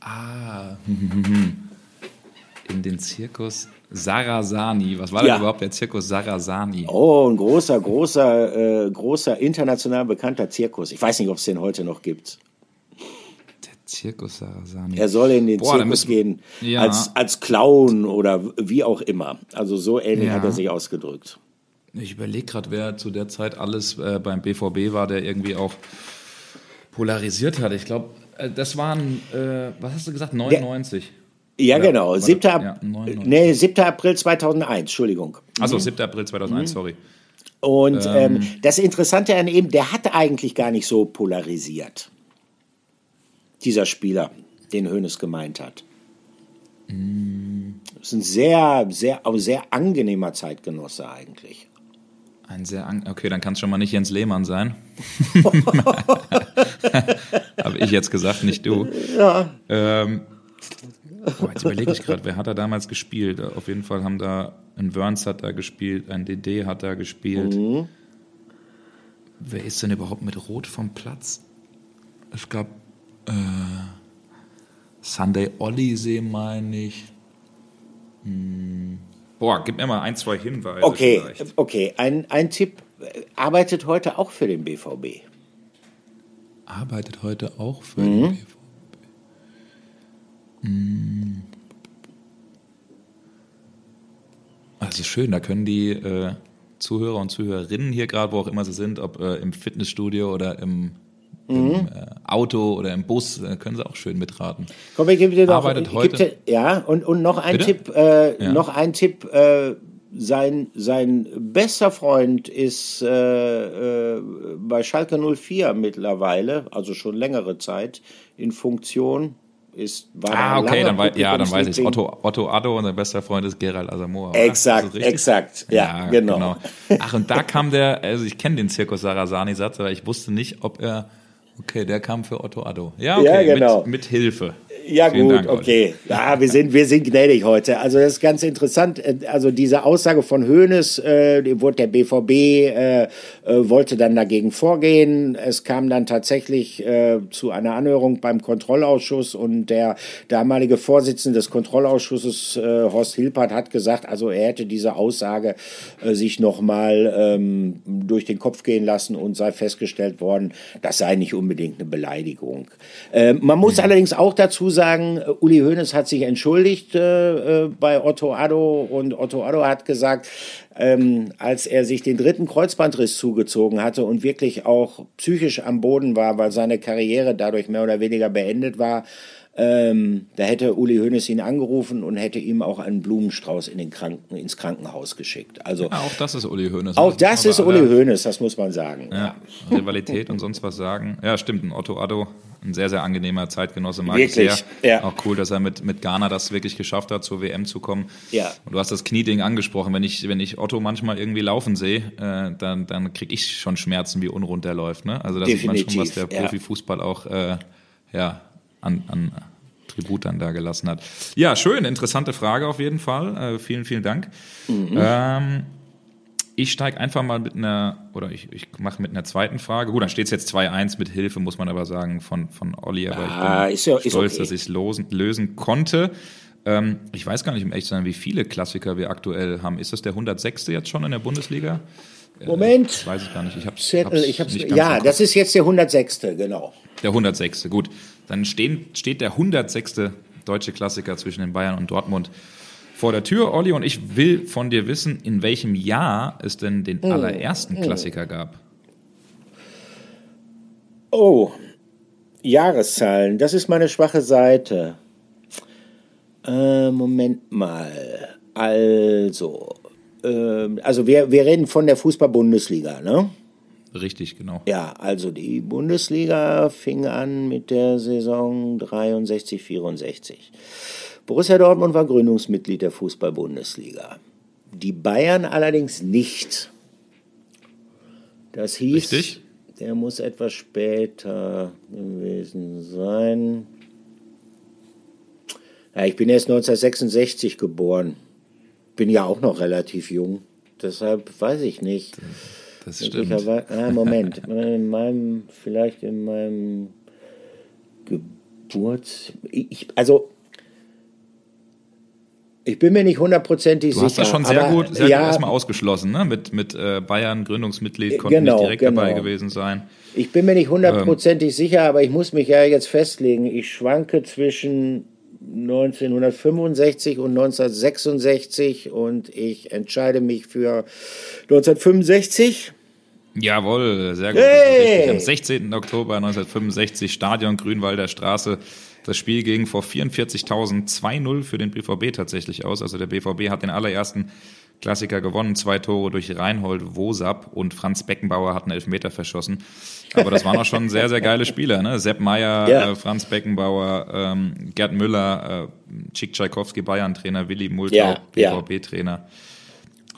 Ah, *laughs* in den Zirkus Sarasani. Was war ja. denn überhaupt der Zirkus Sarasani? Oh, ein großer, großer, äh, großer international bekannter Zirkus. Ich weiß nicht, ob es den heute noch gibt. Der Zirkus Sarasani. Er soll in den Boah, Zirkus müssen, gehen ja. als, als Clown oder wie auch immer. Also so ähnlich ja. hat er sich ausgedrückt. Ich überlege gerade, wer zu der Zeit alles äh, beim BVB war, der irgendwie auch polarisiert hat. Ich glaube, äh, das waren, äh, was hast du gesagt, 99? Der ja, Oder, genau. 7. Ja, nee, 7. April 2001, Entschuldigung. Achso, 7. April 2001, mhm. sorry. Und ähm, ähm, das Interessante an ihm, der hat eigentlich gar nicht so polarisiert. Dieser Spieler, den Hoeneß gemeint hat. Mm. Das ist ein sehr, sehr, sehr angenehmer Zeitgenosse eigentlich. Ein sehr an okay, dann kann es schon mal nicht Jens Lehmann sein. *laughs* *laughs* Habe ich jetzt gesagt, nicht du. Ja. Ähm, Boah, jetzt überlege ich gerade, wer hat da damals gespielt? Auf jeden Fall haben da, ein Wörns hat da gespielt, ein DD hat da gespielt. Mhm. Wer ist denn überhaupt mit Rot vom Platz? Ich glaube, äh, Sunday Ollysee meine ich. Hm. Boah, gib mir mal ein, zwei Hinweise. Okay, vielleicht. okay. Ein, ein Tipp, arbeitet heute auch für den BVB. Arbeitet heute auch für mhm. den BVB. Mm. Also schön, da können die äh, Zuhörer und Zuhörerinnen hier gerade, wo auch immer sie sind, ob äh, im Fitnessstudio oder im, mhm. im äh, Auto oder im Bus, äh, können sie auch schön mitraten. Komm, ich gebe dir noch, Arbeitet heute, dir, ja, und, und noch ein Bitte? Tipp, äh, ja. noch ein Tipp, äh, sein, sein bester Freund ist äh, äh, bei Schalke 04 mittlerweile, also schon längere Zeit, in Funktion ist war Ah, okay, dann, wei ja, dann weiß ich. Otto, Otto Addo und sein bester Freund ist Gerald Asamoah. oder? Exakt, exakt, ja, genau. *laughs* Ach, und da kam der, also ich kenne den Zirkus Sarasani-Satz, aber ich wusste nicht, ob er, okay, der kam für Otto Addo. Ja, okay, Ja, genau. mit, mit Hilfe. Ja Vielen gut, Dank, okay. Ja, wir sind, wir sind gnädig heute. Also das ist ganz interessant. Äh, Also diese Aussage von Hoeneß, äh, wurde der BVB äh, äh, wollte dann dagegen vorgehen. Es kam dann tatsächlich äh, zu einer Anhörung beim Kontrollausschuss und der damalige Vorsitzende des Kontrollausschusses, äh, Horst Hilpert, hat gesagt, also er hätte diese Aussage äh, sich nochmal ähm, durch den Kopf gehen lassen und sei festgestellt worden, das sei nicht unbedingt eine Beleidigung. Äh, man muss allerdings auch dazu sagen, äh, Uli Hoeneß hat sich entschuldigt äh, äh, bei Otto Addo und Otto Addo hat gesagt, ähm, als er sich den dritten Kreuzbandriss zugezogen hatte und wirklich auch psychisch am Boden war, weil seine Karriere dadurch mehr oder weniger beendet war, ähm, da hätte Uli Hoeneß ihn angerufen und hätte ihm auch einen Blumenstrauß in den Kranken, ins Krankenhaus geschickt. Also Ja, auch das ist Uli Hoeneß. auch das muss ist Uli Hoeneß, das muss man sagen. Ja, Rivalität und sonst was sagen. Ja, stimmt, ein Otto Addo, ein sehr, sehr angenehmer Zeitgenosse, mag ich Wirklich, sehr. ja. Auch cool, dass er mit, mit Ghana das wirklich geschafft hat, zur WM zu kommen. Ja. Und du hast das Knieding angesprochen. Wenn ich, wenn ich Otto manchmal irgendwie laufen sehe, äh, dann, dann kriege ich schon Schmerzen, wie unrund der läuft. Ne? Also da sieht man schon, was der ja. Profifußball auch äh, ja, an, an Tribut dann da gelassen hat. Ja, schön, interessante Frage auf jeden Fall. Äh, vielen, vielen Dank. Mhm. Ähm, ich steige einfach mal mit einer, oder ich, ich mache mit einer zweiten Frage. Gut, dann steht es jetzt 2-1 mit Hilfe, muss man aber sagen, von, von Olli. Aber Ah, ich bin ja- stolz, okay. dass ich es lösen, konnte. Ähm, ich weiß gar nicht, um echt zu sein, wie viele Klassiker wir aktuell haben. Ist das der 106. jetzt schon in der Bundesliga? Moment. Das weiß ich gar nicht. Ich hab's, Zettel, hab's ich hab's, nicht ganz ja, das ist jetzt der 106. genau. Der 106. Gut. Dann stehen, steht der 106. deutsche Klassiker zwischen den Bayern und Dortmund vor der Tür. Olli, und ich will von dir wissen, in welchem Jahr es denn den allerersten Klassiker gab. Oh, Jahreszahlen, das ist meine schwache Seite. Äh, Moment mal. Also, ähm, also wir, wir reden von der Fußball-Bundesliga, ne? Richtig, genau. Ja, also die Bundesliga fing an mit der Saison 63, 64. Borussia Dortmund war Gründungsmitglied der Fußball-Bundesliga. Die Bayern allerdings nicht. Das hieß, Richtig. der muss etwas später gewesen sein. Ja, ich bin erst 1966 geboren. Bin ja auch noch relativ jung. Deshalb weiß ich nicht. Das stimmt. Ah, Moment. *laughs* In meinem, vielleicht in meinem Geburts. Ich, also, ich bin mir nicht hundertprozentig Du sicher. hast das schon sehr aber, gut, sehr ja, gut erstmal ausgeschlossen, ne? Mit, mit äh, Bayern, Gründungsmitglied, konnten Genau, nicht direkt genau. dabei gewesen sein. Ich bin mir nicht Ähm. hundertprozentig sicher, aber ich muss mich ja jetzt festlegen. Ich schwanke zwischen 1965 und 1966 und ich entscheide mich für 1965. Jawohl, sehr gut. Hey! Am 16. Oktober 1965, Stadion Grünwalder Straße. Das Spiel ging vor 44.000 2-0 für den BVB tatsächlich aus. Also der BVB hat den allerersten Klassiker gewonnen. Zwei Tore durch Reinhold Wosab und Franz Beckenbauer hatten Elfmeter verschossen. Aber das waren auch schon sehr, sehr geile Spieler. Ne? Sepp Meier, Ja. äh, Franz Beckenbauer, ähm, Gerd Müller, äh, Chick Tschaikowski, Bayern-Trainer, Willi Multau, Ja, ja. BVB-Trainer.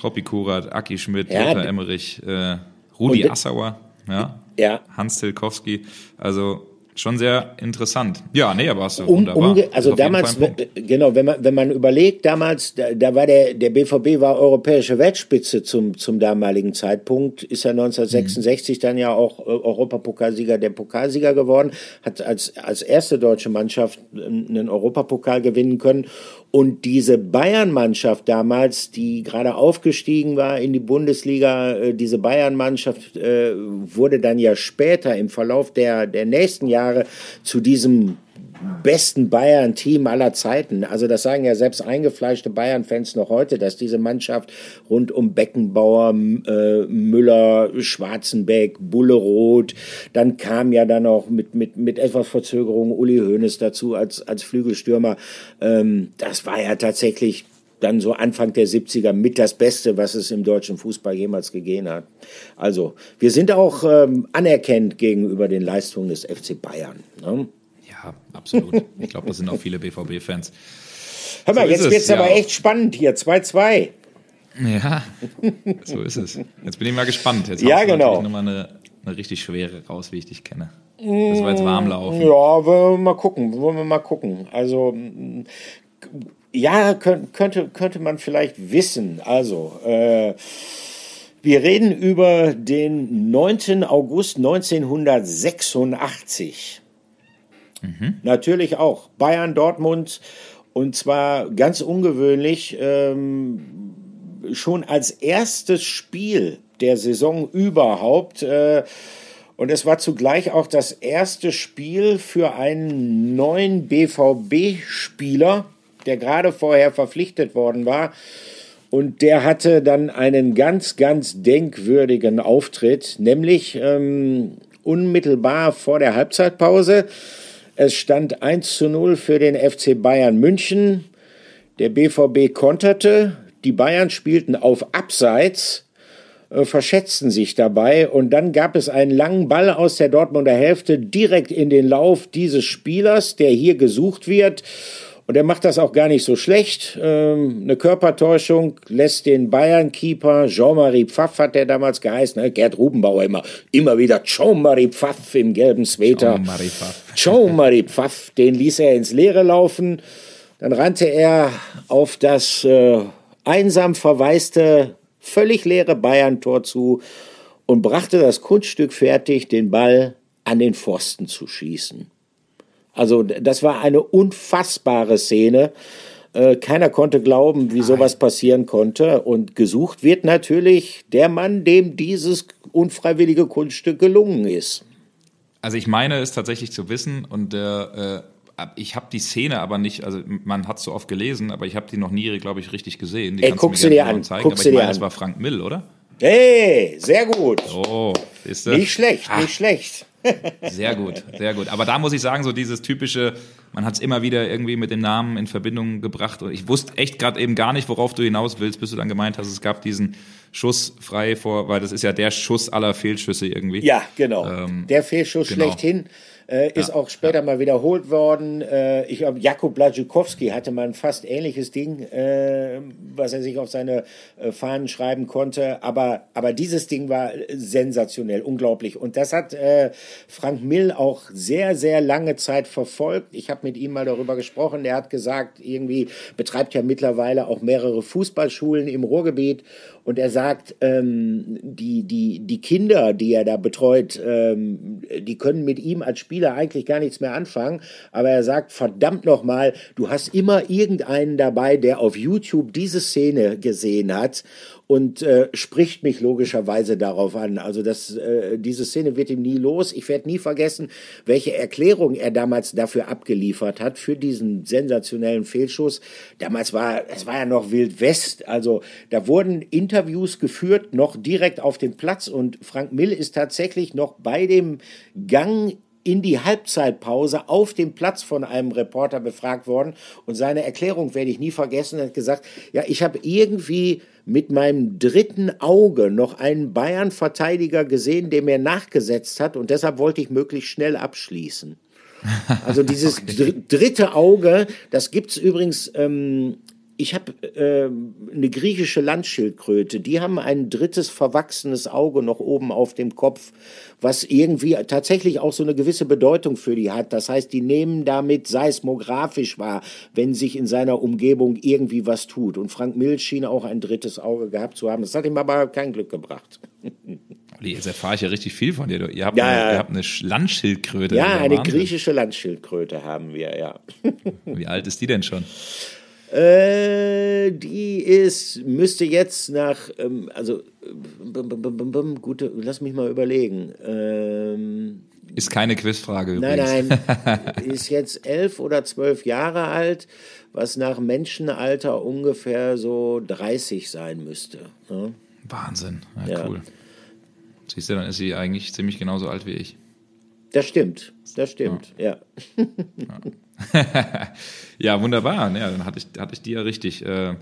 Hoppi Kurat, Aki Schmidt, Ja, Lothar Emmerich, äh, Rudi Assauer, ja, Ja. Hans Tilkowski. Also schon sehr interessant. Ja, nee, aber hast du Um, wunderbar. umge also damals, genau, wenn man, wenn man überlegt, damals, da, da war der, der BVB war europäische Weltspitze zum, zum damaligen Zeitpunkt, ist er 1966 dann ja auch äh, Europapokalsieger, der Pokalsieger geworden, hat als, als erste deutsche Mannschaft einen Europapokal gewinnen können. Und diese Bayern-Mannschaft damals, die gerade aufgestiegen war in die Bundesliga, äh, diese Bayern-Mannschaft äh, wurde dann ja später im Verlauf der, der nächsten Jahre zu diesem besten Bayern-Team aller Zeiten. Also das sagen ja selbst eingefleischte Bayern-Fans noch heute, dass diese Mannschaft rund um Beckenbauer, äh, Müller, Schwarzenbeck, Bulle Roth, dann kam ja dann auch mit, mit, mit etwas Verzögerung Uli Hoeneß dazu als, als Flügelstürmer. Ähm, das war ja tatsächlich dann so Anfang der 70er mit das Beste, was es im deutschen Fußball jemals gegeben hat. Also, wir sind auch ähm, anerkennt gegenüber den Leistungen des FC Bayern. Ne? Ja, absolut. Ich glaube, das sind auch viele BVB-Fans. Hör mal, so jetzt wird es ja. aber echt spannend hier. 2-2. Ja, so ist es. Jetzt bin ich mal gespannt. Jetzt ja, genau. Ich nochmal eine, eine richtig schwere raus, wie ich dich kenne. Das war jetzt warm laufen. Ja, wollen wir mal gucken. Wollen wir mal gucken. Also, ja, könnte, könnte man vielleicht wissen. Also, äh, wir reden über den 9. August 1986. Mhm. Natürlich auch Bayern Dortmund und zwar ganz ungewöhnlich ähm, schon als erstes Spiel der Saison überhaupt. Äh, und es war zugleich auch das erste Spiel für einen neuen BVB-Spieler, der gerade vorher verpflichtet worden war. Und der hatte dann einen ganz, ganz denkwürdigen Auftritt, nämlich ähm, unmittelbar vor der Halbzeitpause. Es stand 1 zu 0 für den FC Bayern München. Der BVB konterte, die Bayern spielten auf Abseits, äh, verschätzten sich dabei und dann gab es einen langen Ball aus der Dortmunder Hälfte direkt in den Lauf dieses Spielers, der hier gesucht wird. Und er macht das auch gar nicht so schlecht. Ähm, eine Körpertäuschung lässt den Bayern-Keeper, Jean-Marie Pfaff hat der damals geheißen, ne? Gerd Rubenbauer immer, immer wieder Jean-Marie Pfaff im gelben Sweater. Jean-Marie Pfaff. *laughs* Jean-Marie Pfaff, den ließ er ins Leere laufen. Dann rannte er auf das äh, einsam verwaiste, völlig leere Bayern-Tor zu und brachte das Kunststück fertig, den Ball an den Pfosten zu schießen. Also das war eine unfassbare Szene. Äh, keiner konnte glauben, wie sowas passieren konnte. Und gesucht wird natürlich der Mann, dem dieses unfreiwillige Kunststück gelungen ist. Also ich meine es tatsächlich zu wissen und der äh, ich habe die Szene aber nicht, also man hat so oft gelesen, aber ich habe die noch nie, glaube ich, richtig gesehen. Die Ey, guck sie dir an. Zeigen, guck aber ich meine, an. das war Frank Mill, oder? Hey, sehr gut. Oh, ist Nicht schlecht, ah. nicht schlecht. Sehr gut, sehr gut. Aber da muss ich sagen, so dieses typische, man hat es immer wieder irgendwie mit dem Namen in Verbindung gebracht. Und ich wusste echt gerade eben gar nicht, worauf du hinaus willst, bis du dann gemeint hast, es gab diesen Schuss frei vor, weil das ist ja der Schuss aller Fehlschüsse irgendwie. Ja, genau. Ähm, der Fehlschuss genau. schlechthin. Äh, ist ja, auch später ja. mal wiederholt worden. Äh, ich glaube, Jakub Blazikowski hatte mal ein fast ähnliches Ding, äh, was er sich auf seine äh, Fahnen schreiben konnte. Aber, aber dieses Ding war sensationell, unglaublich. Und das hat äh, Frank Mill auch sehr, sehr lange Zeit verfolgt. Ich habe mit ihm mal darüber gesprochen. Er hat gesagt, irgendwie betreibt ja mittlerweile auch mehrere Fußballschulen im Ruhrgebiet. Und er sagt, ähm, die, die, die Kinder, die er da betreut, ähm, die können mit ihm als Spieler eigentlich gar nichts mehr anfangen. Aber er sagt, verdammt nochmal, du hast immer irgendeinen dabei, der auf YouTube diese Szene gesehen hat und äh, spricht mich logischerweise darauf an. Also das, äh, diese Szene wird ihm nie los. Ich werde nie vergessen, welche Erklärung er damals dafür abgeliefert hat, für diesen sensationellen Fehlschuss. Damals war, es war ja noch Wild West, also da wurden Interviews geführt, noch direkt auf dem Platz und Frank Mill ist tatsächlich noch bei dem Gang in die Halbzeitpause auf dem Platz von einem Reporter befragt worden und seine Erklärung werde ich nie vergessen. Er hat gesagt, ja, ich habe irgendwie mit meinem dritten Auge noch einen Bayern-Verteidiger gesehen, der mir nachgesetzt hat und deshalb wollte ich möglichst schnell abschließen. Also dieses *laughs* dritte Auge, das gibt's übrigens ähm, ich habe äh, eine griechische Landschildkröte, die haben ein drittes verwachsenes Auge noch oben auf dem Kopf, was irgendwie tatsächlich auch so eine gewisse Bedeutung für die hat. Das heißt, die nehmen damit seismografisch wahr, wenn sich in seiner Umgebung irgendwie was tut. Und Frank Milch schien auch ein drittes Auge gehabt zu haben. Das hat ihm aber kein Glück gebracht. Jetzt erfahre ich ja richtig viel von dir. Ihr habt, ja, eine, ihr habt eine Landschildkröte. Ja, eine griechische Landschildkröte haben wir, ja. Wie alt ist die denn schon? Äh, die ist, müsste jetzt nach, ähm, also, bum, gute, lass mich mal überlegen. Ähm, ist keine Quizfrage übrigens. Nein, nein, *laughs* ist jetzt elf oder zwölf Jahre alt, was nach Menschenalter ungefähr so 30 sein müsste. Ne? Wahnsinn, ja, ja. cool. Siehst du, dann ist sie eigentlich ziemlich genauso alt wie ich. Das stimmt, das stimmt, ja. ja. ja, *laughs* *laughs* wunderbar. Ja, dann hatte ich, hatte ich die ja richtig. Äh,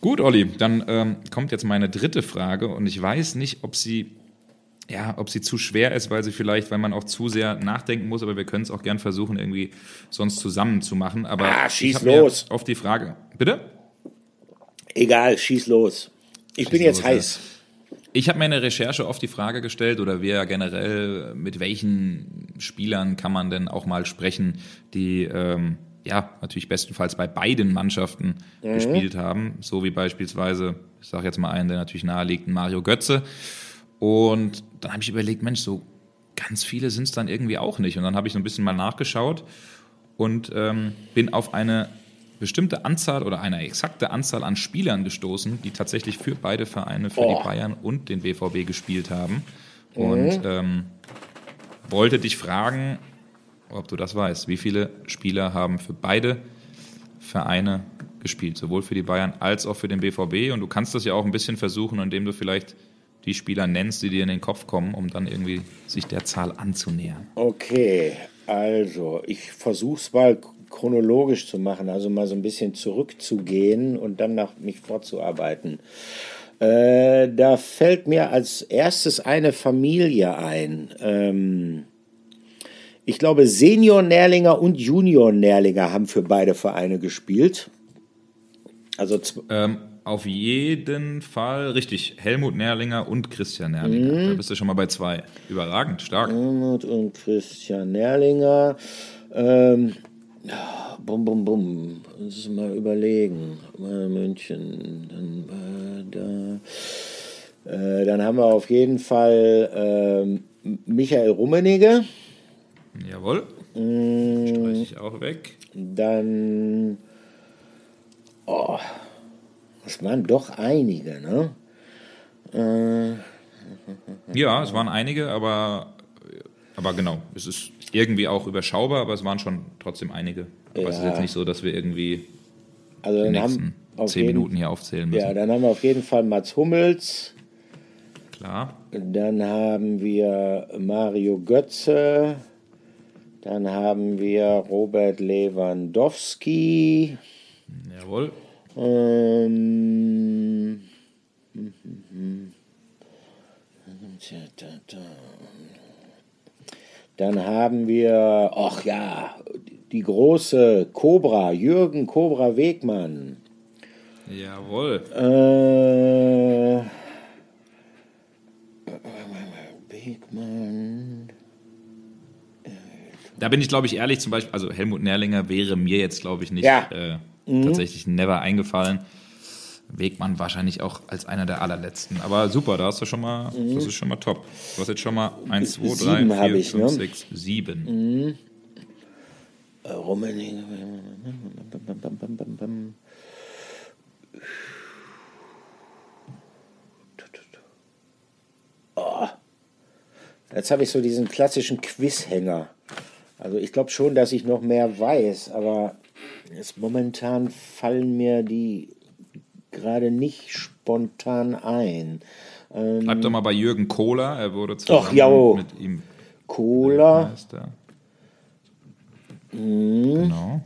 gut, Olli, dann ähm, kommt jetzt meine dritte Frage und ich weiß nicht, ob sie ja, ob sie zu schwer ist, weil sie vielleicht, weil man auch zu sehr nachdenken muss, aber wir können es auch gern versuchen, irgendwie sonst zusammen zu machen. Aber Ah, schieß los. Auf die Frage. Bitte? Egal, schieß los. Ich bin jetzt los, ja. Ich habe mir in der Recherche oft die Frage gestellt, oder wer generell, mit welchen Spielern kann man denn auch mal sprechen, die ähm, ja natürlich bestenfalls bei beiden Mannschaften gespielt haben, so wie beispielsweise, ich sage jetzt mal einen, der natürlich nahe liegt, Mario Götze. Und dann habe ich überlegt, Mensch, so ganz viele sind es dann irgendwie auch nicht. Und dann habe ich so ein bisschen mal nachgeschaut und ähm, bin auf eine bestimmte Anzahl oder eine exakte Anzahl an Spielern gestoßen, die tatsächlich für beide Vereine, für Oh. die Bayern und den BVB gespielt haben. Und ähm, wollte dich fragen, ob du das weißt. Wie viele Spieler haben für beide Vereine gespielt, sowohl für die Bayern als auch für den BVB? Und du kannst das ja auch ein bisschen versuchen, indem du vielleicht die Spieler nennst, die dir in den Kopf kommen, um dann irgendwie sich der Zahl anzunähern. Okay, also ich versuche es mal chronologisch zu machen, also mal so ein bisschen zurückzugehen und dann nach mich fortzuarbeiten. Äh, da fällt mir als erstes eine Familie ein. Ähm, ich glaube, Senior-Nährlinger und Junior-Nährlinger haben für beide Vereine gespielt. Also Ähm, auf jeden Fall richtig. Helmut Nährlinger und Christian Nährlinger. Da bist du schon mal bei zwei. Überragend, stark. Helmut und Christian Nährlinger. Ähm, bum, bum, bum. Muss mal überlegen. Mal München, dann war da. Äh, dann haben wir auf jeden Fall ähm, Michael Rummenigge. Jawohl. Mm, Streiche ich auch weg. Dann. Oh, das waren doch einige, ne? Äh, Ja, es waren einige, aber, aber genau. Es ist irgendwie auch überschaubar, aber es waren schon trotzdem einige. Aber es ist Ja. jetzt nicht so, dass wir irgendwie also die nächsten zehn jeden, Minuten hier aufzählen müssen. Ja, dann haben wir auf jeden Fall Mats Hummels. Klar. Dann haben wir Mario Götze. Dann haben wir Robert Lewandowski. Jawohl. Ähm, dann haben wir, ach ja, die große Cobra, Jürgen Cobra Wegmann. Jawohl. Äh, Wegmann. Da bin ich, glaube ich, ehrlich, zum Beispiel, also Helmut Nährlinger wäre mir jetzt, glaube ich, nicht Ja. äh, tatsächlich never eingefallen. Wegmann wahrscheinlich auch als einer der allerletzten. Aber super, da hast du schon mal, das ist schon mal top. Du hast jetzt schon mal 1, 2, 3, Sieben 4, hab 5, ich, ne? 6, 7. Äh, Rummenigge. Oh. Jetzt habe ich so diesen klassischen Quizhänger. Also ich glaube schon, dass ich noch mehr weiß, aber jetzt momentan fallen mir die gerade nicht spontan ein. Bleib doch mal bei Jürgen Kohler. Er wurde zusammen jau. mit ihm Cola. Weltmeister. Genau.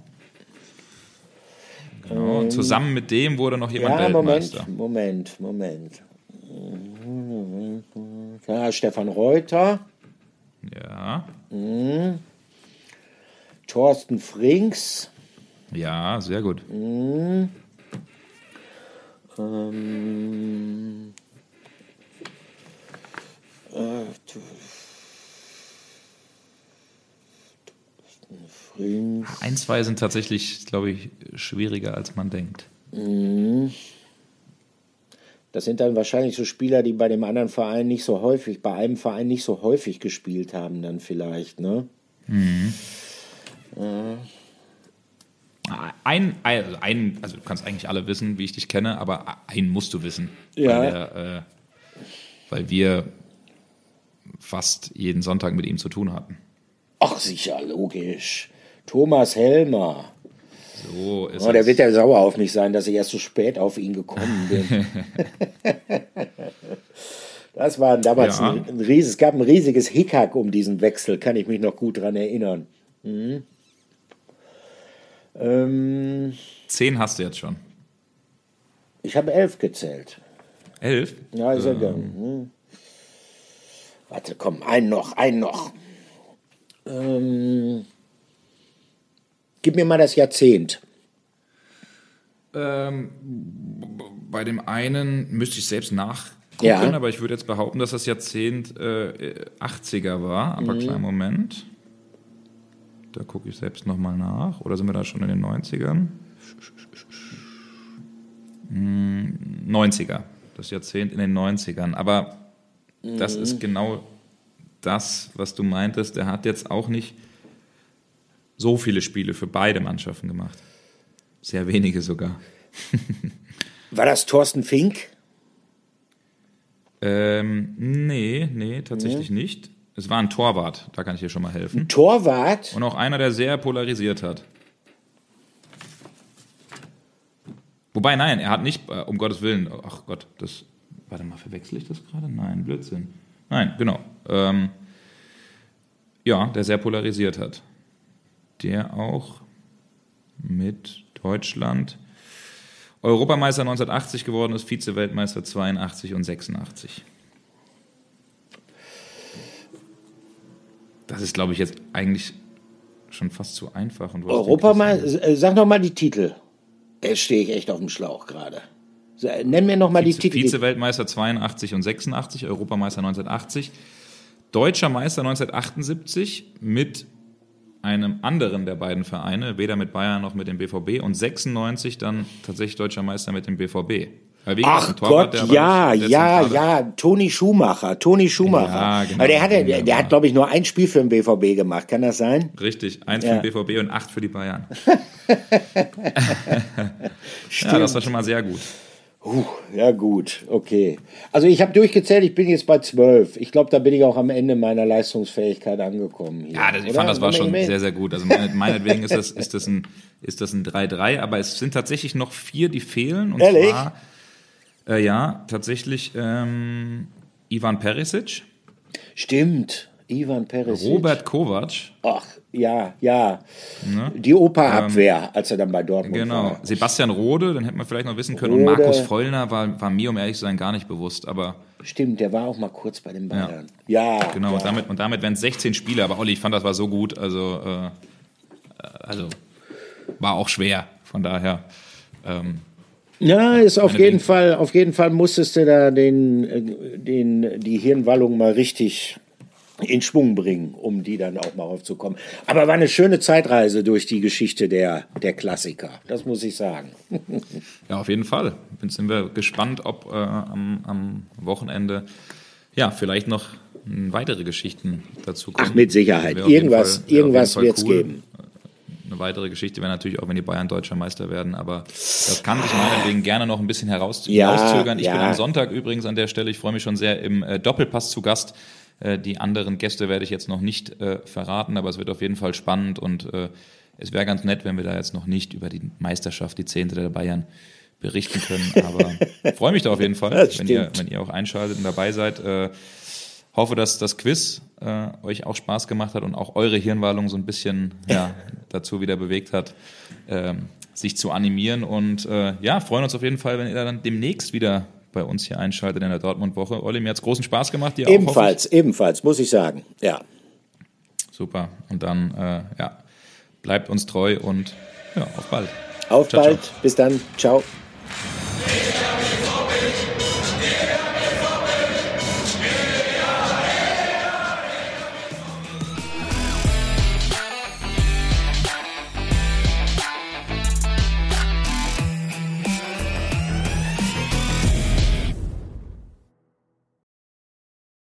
Genau. Und zusammen mit dem wurde noch jemand Ja, Weltmeister. Moment, Moment, Moment. Ja, Stefan Reuter, Ja. Thorsten Frings, Ja, sehr gut. Ähm, äh, Thorsten Frings. Ein, zwei sind tatsächlich, glaube ich, schwieriger als man denkt. Das sind dann wahrscheinlich so Spieler, die bei dem anderen Verein nicht so häufig, bei einem Verein nicht so häufig gespielt haben, dann vielleicht, ne? Ein, also ein, also du kannst eigentlich alle wissen, wie ich dich kenne, aber einen musst du wissen. Ja. Weil, der, äh, weil wir fast jeden Sonntag mit ihm zu tun hatten. Ach, sicher, logisch. Thomas Helmer. So ist Oh, der es. wird ja sauer auf mich sein, dass ich erst so spät auf ihn gekommen *laughs* bin. das war damals Ja. ein, ein riesiges, es gab ein riesiges Hickhack um diesen Wechsel, kann ich mich noch gut dran erinnern. Mhm. Ähm, Zehn hast du jetzt schon. ich habe elf gezählt. Elf? Ja, ist ja gegangen. Hm. Warte, komm, einen noch, einen noch. Ähm, gib mir mal das Jahrzehnt. Ähm, bei dem einen müsste ich selbst nachgucken, Ja. aber ich würde jetzt behaupten, dass das Jahrzehnt äh, 80er war. Aber Mhm. kleinen Moment. Da gucke ich selbst nochmal nach. Oder sind wir da schon in den 90ern? Hm, 90er. Das Jahrzehnt in den 90ern. Aber das Mhm. ist genau das, was du meintest. Er hat jetzt auch nicht so viele Spiele für beide Mannschaften gemacht. Sehr wenige sogar. *laughs* War das Thorsten Fink? Ähm, nee, nee, tatsächlich nicht. Es war ein Torwart, da kann ich dir schon mal helfen. Torwart? Und auch einer, der sehr polarisiert hat. Wobei, nein, er hat nicht, äh, um Gottes Willen, ach Gott, das, warte mal, verwechsel ich das gerade? Nein, Blödsinn. Nein, genau. Ähm, ja, der sehr polarisiert hat. Der auch mit Deutschland Europameister 1980 geworden ist, Vize-Weltmeister 82 und 86. Das ist, glaube ich, jetzt eigentlich schon fast zu einfach. Und Europameister? Äh, Sag noch mal die Titel. Jetzt stehe ich echt auf dem Schlauch gerade. So, Nenn mir noch mal die Vize- Titel. Vize-Weltmeister 82 und 86, Europameister 1980, Deutscher Meister 1978 mit einem anderen der beiden Vereine, weder mit Bayern noch mit dem BVB und 96 dann tatsächlich Deutscher Meister mit dem BVB. Ach Torwart, Gott, ja, ja, ja, Toni Schumacher, Toni Schumacher. Ja, genau, Aber der, hatte, der, der hat, glaube ich, nur ein Spiel für den BVB gemacht, kann das sein? Richtig, eins Ja. für den BVB und acht für die Bayern. *laughs* Ja, das war schon mal sehr gut. Puh, ja gut, okay. Also ich habe durchgezählt, ich bin jetzt bei zwölf. Ich glaube, da bin ich auch am Ende meiner Leistungsfähigkeit angekommen. Hier, Ja, das, ich fand, das war wir schon sehr, sehr gut. Also meine, meinetwegen ist das, ist das ein, ist das ein 3-3, aber es sind tatsächlich noch vier, die fehlen. Und Ehrlich? zwar, äh, ja, tatsächlich ähm, Ivan Perisic, Stimmt, Ivan Perisic. Robert Kovac, Ach, ja, ja. Ne? Die Opa-Abwehr, als er dann bei Dortmund genau, war. Sebastian Rode, den hätten wir vielleicht noch wissen können, und Rode. Markus Vollner war, war mir, um ehrlich zu sein, gar nicht bewusst, aber Stimmt, der war auch mal kurz bei den Bayern. Ja, genau, ja. und damit, und damit wären es 16 Spiele, aber Olli, ich fand, das war so gut, also, äh, also war auch schwer, von daher. Ähm, Ja, ist auf jeden Fall, auf jeden Fall musstest du da den, äh, den, die Hirnwallung mal richtig in Schwung bringen, um die dann auch mal aufzukommen. Aber war eine schöne Zeitreise durch die Geschichte der, der Klassiker. Das muss ich sagen. *laughs* Ja, auf jeden Fall. Jetzt sind wir gespannt, ob äh, am, am Wochenende ja vielleicht noch weitere Geschichten dazu kommen. Ach, mit Sicherheit. Irgendwas, Fall- irgendwas Fall wird's cool. geben. Eine weitere Geschichte wäre natürlich auch, wenn die Bayern deutscher Meister werden, aber das kann sich meinetwegen gerne noch ein bisschen heraus Ja, herauszögern. Ich bin ja. am Sonntag übrigens an der Stelle, ich freue mich schon sehr, im äh, Doppelpass zu Gast. Äh, die anderen Gäste werde ich jetzt noch nicht äh, verraten, aber es wird auf jeden Fall spannend und es wäre ganz nett, wenn wir da jetzt noch nicht über die Meisterschaft, die Zehnte der Bayern berichten können. Aber *laughs* freue mich da auf jeden Fall, wenn ihr, wenn ihr auch einschaltet und dabei seid. Äh, hoffe, dass das Quiz äh, euch auch Spaß gemacht hat und auch eure Hirnwallung so ein bisschen ja, *laughs* dazu wieder bewegt hat, ähm, sich zu animieren. Und äh, ja, freuen uns auf jeden Fall, wenn ihr dann demnächst wieder bei uns hier einschaltet in der Dortmund-Woche. Olli, mir hat es großen Spaß gemacht. Dir auch, hoffe Ebenfalls, ebenfalls, muss ich sagen. Ja. Super. Und dann, äh, ja, bleibt uns treu und ja, auf bald. Auf Ciao, bald. ciao. Bis dann. Ciao.